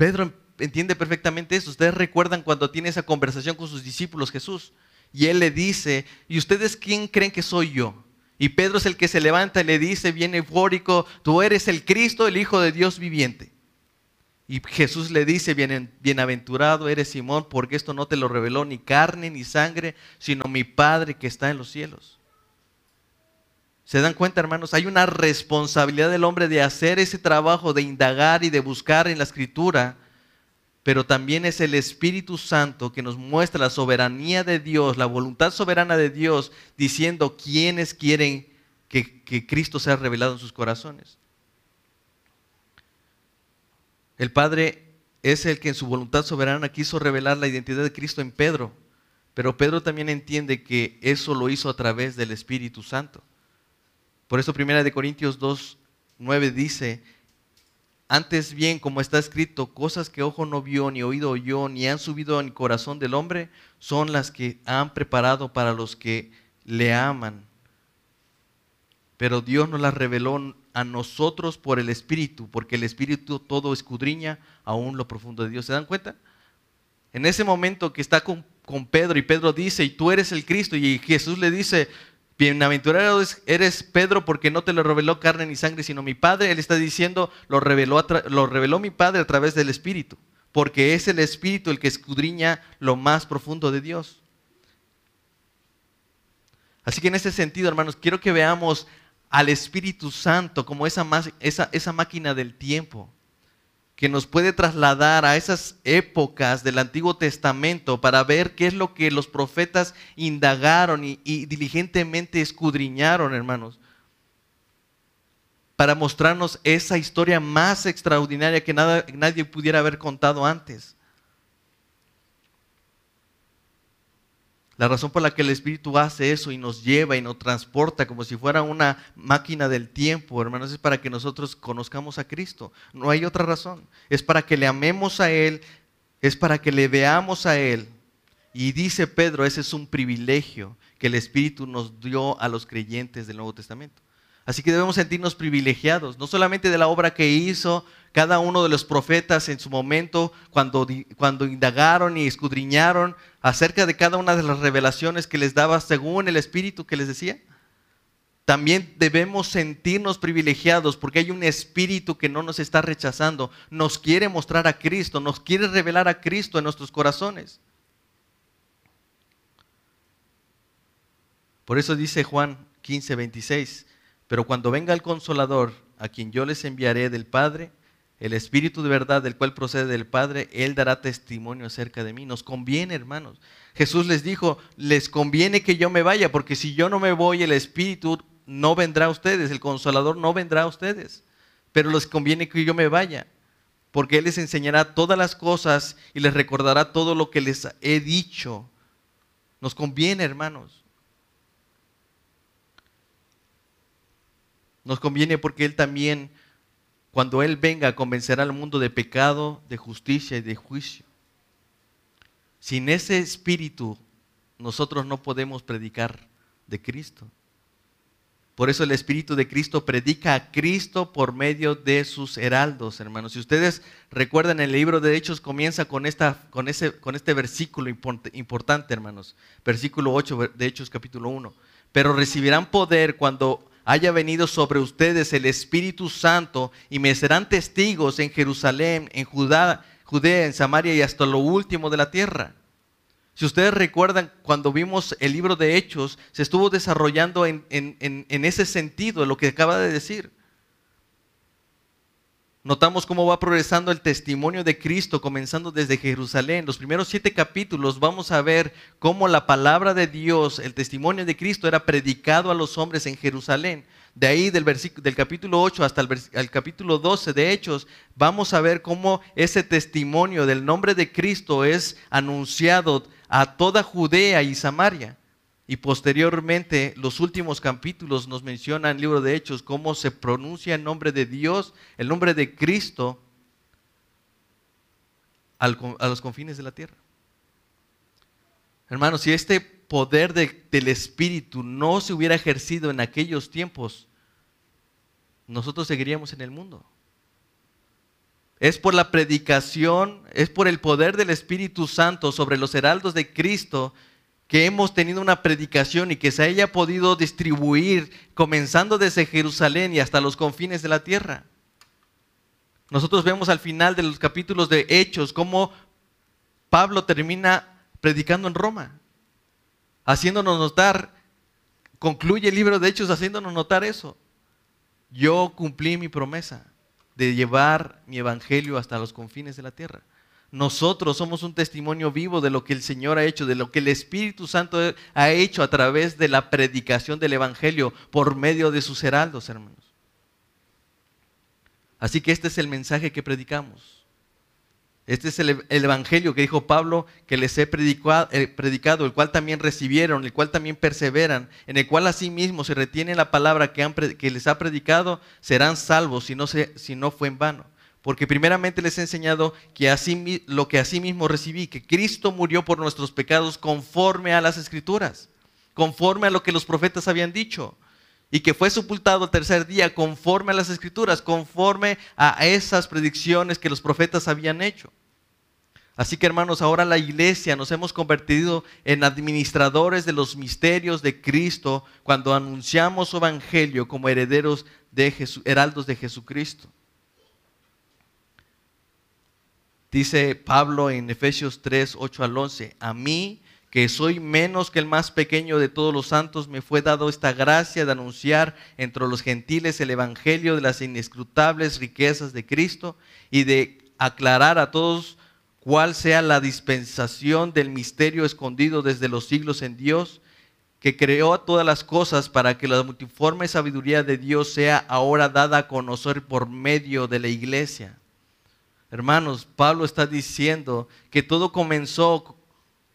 S1: Pedro entiende perfectamente eso. Ustedes recuerdan cuando tiene esa conversación con sus discípulos Jesús. Y él le dice, ¿y ustedes quién creen que soy yo? Y Pedro es el que se levanta y le dice, bien eufórico, tú eres el Cristo, el Hijo de Dios viviente. Y Jesús le dice, Bien, bienaventurado eres Simón, porque esto no te lo reveló ni carne ni sangre, sino mi Padre que está en los cielos. ¿Se dan cuenta, hermanos? Hay una responsabilidad del hombre de hacer ese trabajo, de indagar y de buscar en la escritura, pero también es el Espíritu Santo que nos muestra la soberanía de Dios, la voluntad soberana de Dios, diciendo quiénes quieren que, que Cristo sea revelado en sus corazones. El Padre es el que en su voluntad soberana quiso revelar la identidad de Cristo en Pedro, pero Pedro también entiende que eso lo hizo a través del Espíritu Santo. Por eso Primera de Corintios 2, 9 dice, antes bien, como está escrito, cosas que ojo no vio, ni oído oyó, ni han subido en el corazón del hombre, son las que han preparado para los que le aman. Pero Dios nos las reveló a nosotros por el Espíritu, porque el Espíritu todo escudriña aún lo profundo de Dios. ¿Se dan cuenta? En ese momento que está con, con Pedro y Pedro dice, y tú eres el Cristo, y Jesús le dice, Bienaventurado eres Pedro porque no te lo reveló carne ni sangre, sino mi Padre. Él está diciendo, lo reveló, lo reveló mi Padre a través del Espíritu, porque es el Espíritu el que escudriña lo más profundo de Dios. Así que en ese sentido, hermanos, quiero que veamos al Espíritu Santo como esa, esa, esa máquina del tiempo que nos puede trasladar a esas épocas del Antiguo Testamento para ver qué es lo que los profetas indagaron y, diligentemente escudriñaron, hermanos, para mostrarnos esa historia más extraordinaria que nadie pudiera haber contado antes. La razón por la que el Espíritu hace eso y nos lleva y nos transporta como si fuera una máquina del tiempo, hermanos, es para que nosotros conozcamos a Cristo. No hay otra razón. Es para que le amemos a Él, es para que le veamos a Él. Y dice Pedro, ese es un privilegio que el Espíritu nos dio a los creyentes del Nuevo Testamento. Así que debemos sentirnos privilegiados, no solamente de la obra que hizo cada uno de los profetas en su momento, cuando, cuando indagaron y escudriñaron acerca de cada una de las revelaciones que les daba según el Espíritu que les decía. También debemos sentirnos privilegiados porque hay un Espíritu que no nos está rechazando, nos quiere mostrar a Cristo, nos quiere revelar a Cristo en nuestros corazones. Por eso dice Juan 15, 26, pero cuando venga el consolador, a quien yo les enviaré del Padre, el Espíritu de verdad del cual procede del Padre, Él dará testimonio acerca de mí. Nos conviene, hermanos. Jesús les dijo, les conviene que yo me vaya, porque si yo no me voy, el Espíritu no vendrá a ustedes, el consolador no vendrá a ustedes. Pero les conviene que yo me vaya, porque Él les enseñará todas las cosas y les recordará todo lo que les he dicho. Nos conviene, hermanos. Nos conviene porque Él también, cuando Él venga, convencerá al mundo de pecado, de justicia y de juicio. Sin ese espíritu, nosotros no podemos predicar de Cristo. Por eso el Espíritu de Cristo predica a Cristo por medio de sus heraldos, hermanos. Si ustedes recuerdan, el libro de Hechos comienza con, esta, con, ese, con este versículo importante, hermanos. Versículo 8 de Hechos capítulo 1. Pero recibirán poder cuando haya venido sobre ustedes el Espíritu Santo y me serán testigos en Jerusalén, en Judá, Judea, en Samaria y hasta lo último de la tierra. Si ustedes recuerdan, cuando vimos el libro de Hechos, se estuvo desarrollando en, en ese sentido, lo que acaba de decir. Notamos cómo va progresando el testimonio de Cristo, comenzando desde Jerusalén. Los primeros siete capítulos vamos a ver cómo la palabra de Dios, el testimonio de Cristo era predicado a los hombres en Jerusalén. De ahí del, capítulo 8 hasta el, capítulo 12 de Hechos, vamos a ver cómo ese testimonio del nombre de Cristo es anunciado a toda Judea y Samaria. Y posteriormente, los últimos capítulos nos mencionan en el libro de Hechos cómo se pronuncia el nombre de Dios, el nombre de Cristo, a los confines de la tierra. Hermanos, si este poder del Espíritu no se hubiera ejercido en aquellos tiempos, nosotros seguiríamos en el mundo. Es por la predicación, es por el poder del Espíritu Santo sobre los heraldos de Cristo que hemos tenido una predicación y que se haya podido distribuir comenzando desde Jerusalén y hasta los confines de la tierra. Nosotros vemos al final de los capítulos de Hechos cómo Pablo termina predicando en Roma, haciéndonos notar, concluye el libro de Hechos haciéndonos notar eso. Yo cumplí mi promesa de llevar mi evangelio hasta los confines de la tierra. Nosotros somos un testimonio vivo de lo que el Señor ha hecho, de lo que el Espíritu Santo ha hecho a través de la predicación del Evangelio por medio de sus heraldos, hermanos. Así que este es el mensaje que predicamos. Este es el, Evangelio que dijo Pablo que les he predicado, eh, predicado, el cual también recibieron, el cual también perseveran, en el cual asimismo se retiene la palabra que, han, que les ha predicado, serán salvos si no, si no fue en vano. Porque primeramente les he enseñado que así, lo que así mismo recibí, que Cristo murió por nuestros pecados conforme a las escrituras, conforme a lo que los profetas habían dicho, y que fue sepultado el tercer día conforme a las escrituras, conforme a esas predicciones que los profetas habían hecho. Así que hermanos, ahora la iglesia nos hemos convertido en administradores de los misterios de Cristo cuando anunciamos su evangelio como herederos de heraldos de Jesucristo. Dice Pablo en Efesios 3, 8 al 11, a mí que soy menos que el más pequeño de todos los santos, me fue dado esta gracia de anunciar entre los gentiles el Evangelio de las inescrutables riquezas de Cristo y de aclarar a todos cuál sea la dispensación del misterio escondido desde los siglos en Dios, que creó a todas las cosas para que la multiforme sabiduría de Dios sea ahora dada a conocer por medio de la iglesia Hermanos, Pablo está diciendo que todo comenzó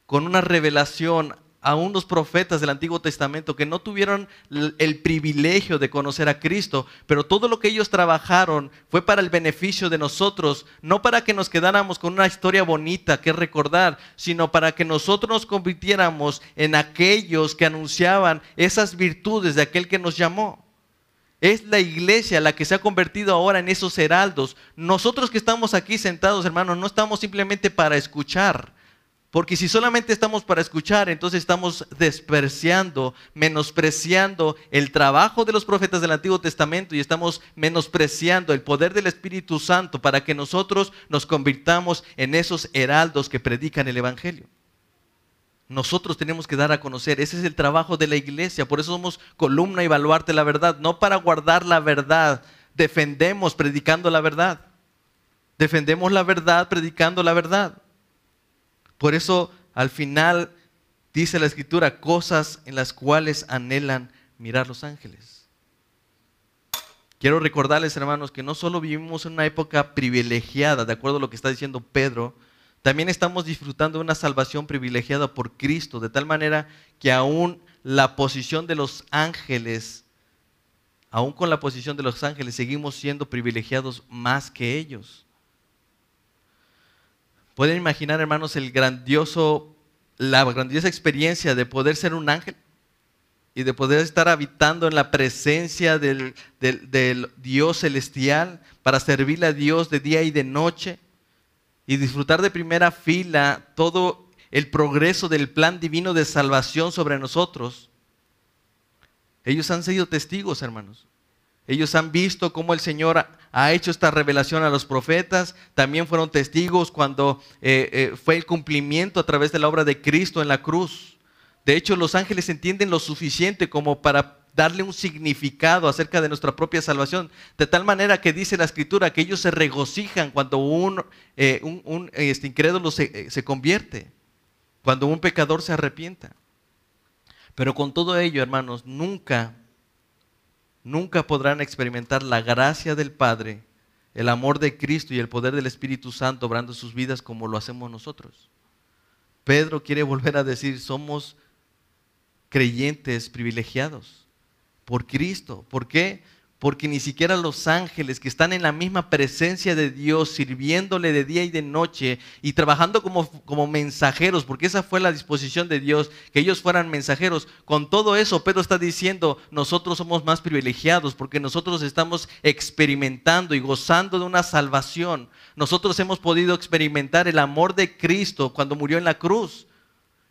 S1: con una revelación a unos profetas del Antiguo Testamento que no tuvieron el privilegio de conocer a Cristo, pero todo lo que ellos trabajaron fue para el beneficio de nosotros, no para que nos quedáramos con una historia bonita que recordar, sino para que nosotros nos convirtiéramos en aquellos que anunciaban esas virtudes de aquel que nos llamó. Es la iglesia la que se ha convertido ahora en esos heraldos. Nosotros que estamos aquí sentados, hermanos, no estamos simplemente para escuchar. Porque si solamente estamos para escuchar, entonces estamos despreciando, menospreciando el trabajo de los profetas del Antiguo Testamento y estamos menospreciando el poder del Espíritu Santo para que nosotros nos convirtamos en esos heraldos que predican el Evangelio. Nosotros tenemos que dar a conocer, ese es el trabajo de la iglesia, por eso somos columna y baluarte la verdad, no para guardar la verdad, defendemos predicando la verdad, defendemos la verdad predicando la verdad. Por eso al final dice la escritura cosas en las cuales anhelan mirar los ángeles. Quiero recordarles, hermanos, que no solo vivimos en una época privilegiada, de acuerdo a lo que está diciendo Pedro, también estamos disfrutando de una salvación privilegiada por Cristo, de tal manera que aún la posición de los ángeles, aún con la posición de los ángeles, seguimos siendo privilegiados más que ellos. Pueden imaginar, hermanos, el grandioso, la grandiosa experiencia de poder ser un ángel y de poder estar habitando en la presencia del, del Dios celestial para servirle a Dios de día y de noche y disfrutar de primera fila todo el progreso del plan divino de salvación sobre nosotros. Ellos han sido testigos, hermanos. Ellos han visto cómo el Señor ha hecho esta revelación a los profetas. También fueron testigos cuando eh, eh, fue el cumplimiento a través de la obra de Cristo en la cruz. De hecho, los ángeles entienden lo suficiente como para darle un significado acerca de nuestra propia salvación. De tal manera que dice la escritura que ellos se regocijan cuando un, eh, un, este, incrédulo se, se convierte, cuando un pecador se arrepienta. Pero con todo ello, hermanos, nunca nunca podrán experimentar la gracia del Padre, el amor de Cristo y el poder del Espíritu Santo obrando sus vidas como lo hacemos nosotros. Pedro quiere volver a decir, somos creyentes privilegiados por Cristo. ¿Por qué? porque ni siquiera los ángeles que están en la misma presencia de Dios, sirviéndole de día y de noche y trabajando como, como, mensajeros, porque esa fue la disposición de Dios, que ellos fueran mensajeros. Con todo eso, Pedro está diciendo, nosotros somos más privilegiados porque nosotros estamos experimentando y gozando de una salvación. Nosotros hemos podido experimentar el amor de Cristo cuando murió en la cruz.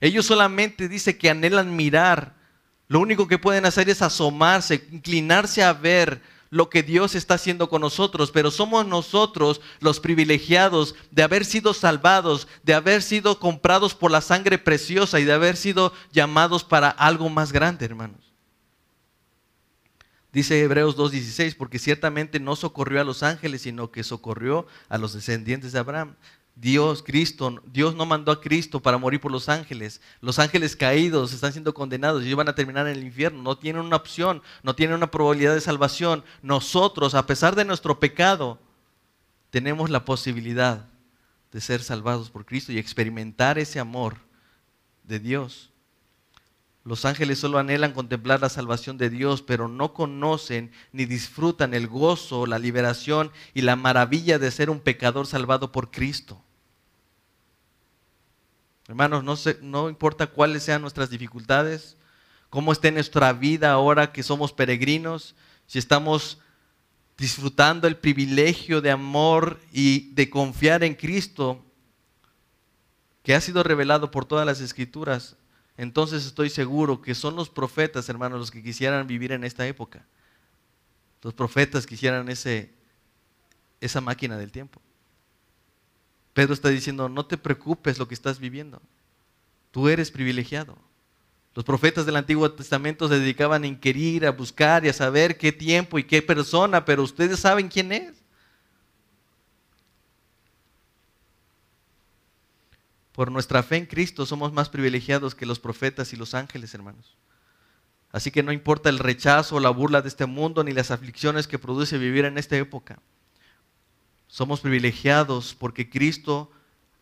S1: Ellos solamente dice que anhelan mirar lo único que pueden hacer es asomarse, inclinarse a ver lo que Dios está haciendo con nosotros, pero somos nosotros los privilegiados de haber sido salvados, de haber sido comprados por la sangre preciosa y de haber sido llamados para algo más grande, hermanos. Dice Hebreos 2.16, porque ciertamente no socorrió a los ángeles, sino que socorrió a los descendientes de Abraham. Dios, Cristo, Dios no mandó a Cristo para morir por los ángeles. Los ángeles caídos están siendo condenados y van a terminar en el infierno. No tienen una opción, no tienen una probabilidad de salvación. Nosotros, a pesar de nuestro pecado, tenemos la posibilidad de ser salvados por Cristo y experimentar ese amor de Dios. Los ángeles solo anhelan contemplar la salvación de Dios, pero no conocen ni disfrutan el gozo, la liberación y la maravilla de ser un pecador salvado por Cristo. Hermanos, no, importa cuáles sean nuestras dificultades, cómo esté nuestra vida ahora que somos peregrinos, si estamos disfrutando el privilegio de amor y de confiar en Cristo, que ha sido revelado por todas las escrituras, entonces estoy seguro que son los profetas, hermanos, los que quisieran vivir en esta época. Los profetas quisieran ese, esa máquina del tiempo. Pedro está diciendo, no te preocupes lo que estás viviendo. Tú eres privilegiado. Los profetas del Antiguo Testamento se dedicaban a inquirir, a buscar y a saber qué tiempo y qué persona, pero ustedes saben quién es. Por nuestra fe en Cristo somos más privilegiados que los profetas y los ángeles, hermanos. Así que no importa el rechazo o la burla de este mundo ni las aflicciones que produce vivir en esta época. Somos privilegiados porque Cristo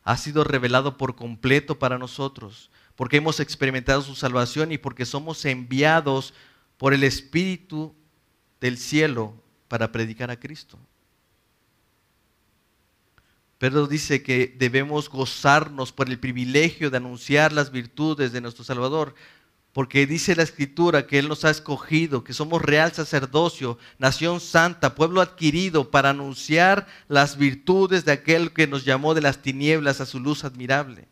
S1: ha sido revelado por completo para nosotros, porque hemos experimentado su salvación y porque somos enviados por el Espíritu del cielo para predicar a Cristo. Pedro dice que debemos gozarnos por el privilegio de anunciar las virtudes de nuestro Salvador, porque dice la Escritura que Él nos ha escogido, que somos real sacerdocio, nación santa, pueblo adquirido para anunciar las virtudes de aquel que nos llamó de las tinieblas a su luz admirable.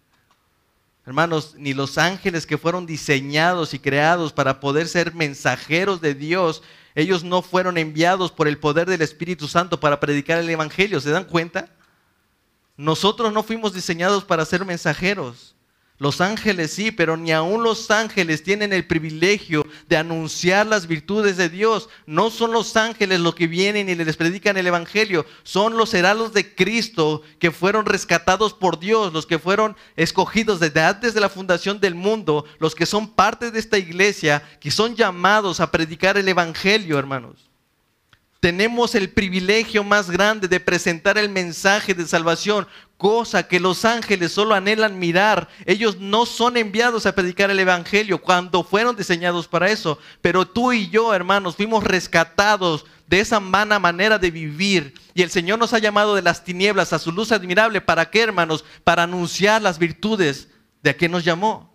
S1: Hermanos, ni los ángeles que fueron diseñados y creados para poder ser mensajeros de Dios, ellos no fueron enviados por el poder del Espíritu Santo para predicar el Evangelio. ¿Se dan cuenta? Nosotros no fuimos diseñados para ser mensajeros. Los ángeles sí, pero ni aún los ángeles tienen el privilegio de anunciar las virtudes de Dios. No son los ángeles los que vienen y les predican el Evangelio, son los heraldos de Cristo que fueron rescatados por Dios, los que fueron escogidos desde antes de la fundación del mundo, los que son parte de esta iglesia, que son llamados a predicar el Evangelio, hermanos tenemos el privilegio más grande de presentar el mensaje de salvación, cosa que los ángeles solo anhelan mirar. Ellos no son enviados a predicar el Evangelio cuando fueron diseñados para eso. Pero tú y yo, hermanos, fuimos rescatados de esa mala manera de vivir. Y el Señor nos ha llamado de las tinieblas a su luz admirable. ¿Para qué, hermanos? Para anunciar las virtudes de a quien nos llamó.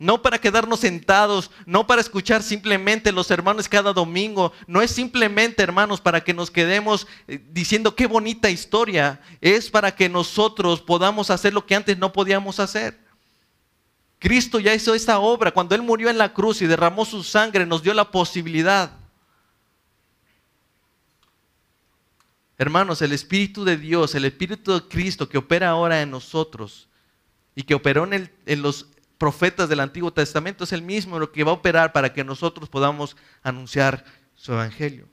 S1: No para quedarnos sentados, no para escuchar simplemente los hermanos cada domingo, no es simplemente, hermanos, para que nos quedemos eh, diciendo qué bonita historia, es para que nosotros podamos hacer lo que antes no podíamos hacer. Cristo ya hizo esta obra, cuando Él murió en la cruz y derramó su sangre, nos dio la posibilidad. Hermanos, el Espíritu de Dios, el Espíritu de Cristo que opera ahora en nosotros y que operó en, en los profetas del Antiguo Testamento es el mismo lo que va a operar para que nosotros podamos anunciar su Evangelio.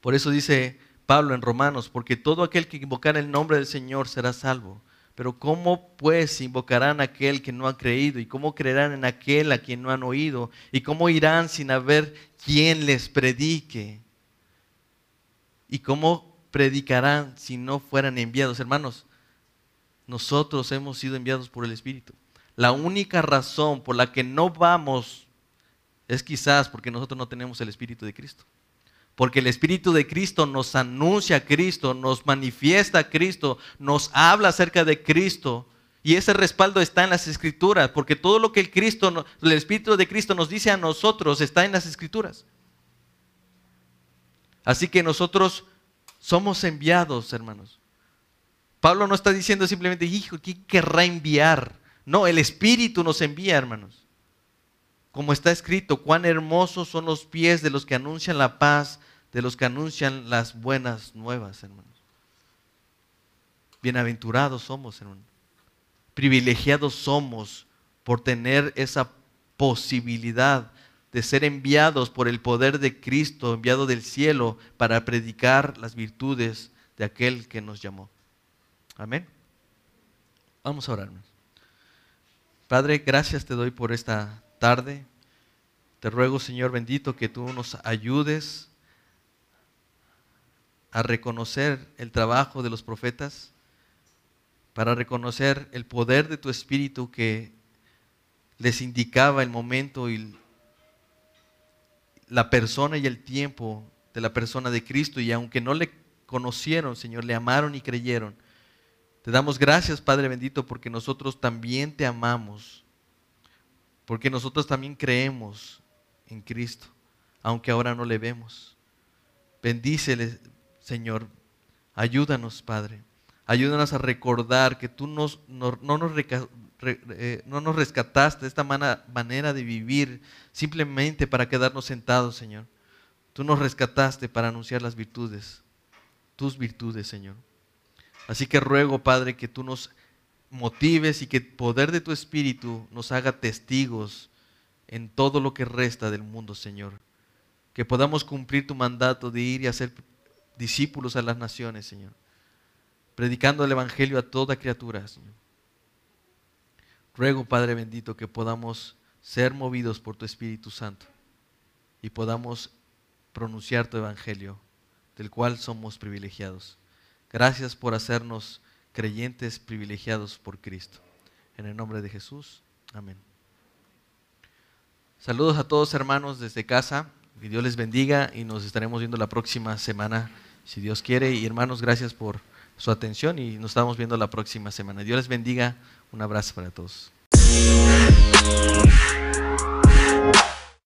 S1: Por eso dice Pablo en Romanos, porque todo aquel que invocar el nombre del Señor será salvo. Pero ¿cómo pues invocarán a aquel que no ha creído? ¿Y cómo creerán en aquel a quien no han oído? ¿Y cómo irán sin haber quien les predique? ¿Y cómo predicarán si no fueran enviados? Hermanos, nosotros hemos sido enviados por el Espíritu. La única razón por la que no vamos es quizás porque nosotros no tenemos el Espíritu de Cristo. Porque el Espíritu de Cristo nos anuncia a Cristo, nos manifiesta a Cristo, nos habla acerca de Cristo. Y ese respaldo está en las Escrituras, porque todo lo que el, Cristo, el Espíritu de Cristo nos dice a nosotros está en las Escrituras. Así que nosotros somos enviados, hermanos. Pablo no está diciendo simplemente, hijo, ¿quién querrá enviar? No, el Espíritu nos envía, hermanos. Como está escrito, cuán hermosos son los pies de los que anuncian la paz, de los que anuncian las buenas nuevas, hermanos. Bienaventurados somos, hermanos. Privilegiados somos por tener esa posibilidad de ser enviados por el poder de Cristo, enviado del cielo, para predicar las virtudes de aquel que nos llamó. Amén. Vamos a orar. Padre, gracias te doy por esta tarde. Te ruego, Señor bendito, que tú nos ayudes a reconocer el trabajo de los profetas, para reconocer el poder de tu Espíritu que les indicaba el momento y la persona y el tiempo de la persona de Cristo. Y aunque no le conocieron, Señor, le amaron y creyeron. Te damos gracias, Padre bendito, porque nosotros también te amamos, porque nosotros también creemos en Cristo, aunque ahora no le vemos. Bendícele, Señor. Ayúdanos, Padre. Ayúdanos a recordar que tú nos, no, nos, eh, no, nos, rescataste de esta manera de vivir simplemente para quedarnos sentados, Señor. Tú nos rescataste para anunciar las virtudes, tus virtudes, Señor. Así que ruego, Padre, que tú nos motives y que el poder de tu Espíritu nos haga testigos en todo lo que resta del mundo, Señor. Que podamos cumplir tu mandato de ir y hacer discípulos a las naciones, Señor. Predicando el Evangelio a toda criatura, Señor. Ruego, Padre bendito, que podamos ser movidos por tu Espíritu Santo y podamos pronunciar tu Evangelio, del cual somos privilegiados. Gracias por hacernos creyentes privilegiados por Cristo. En el nombre de Jesús. Amén. Saludos a todos hermanos desde casa. Que Dios les bendiga y nos estaremos viendo la próxima semana, si Dios quiere. Y hermanos, gracias por su atención y nos estamos viendo la próxima semana. Dios les bendiga. Un abrazo para todos.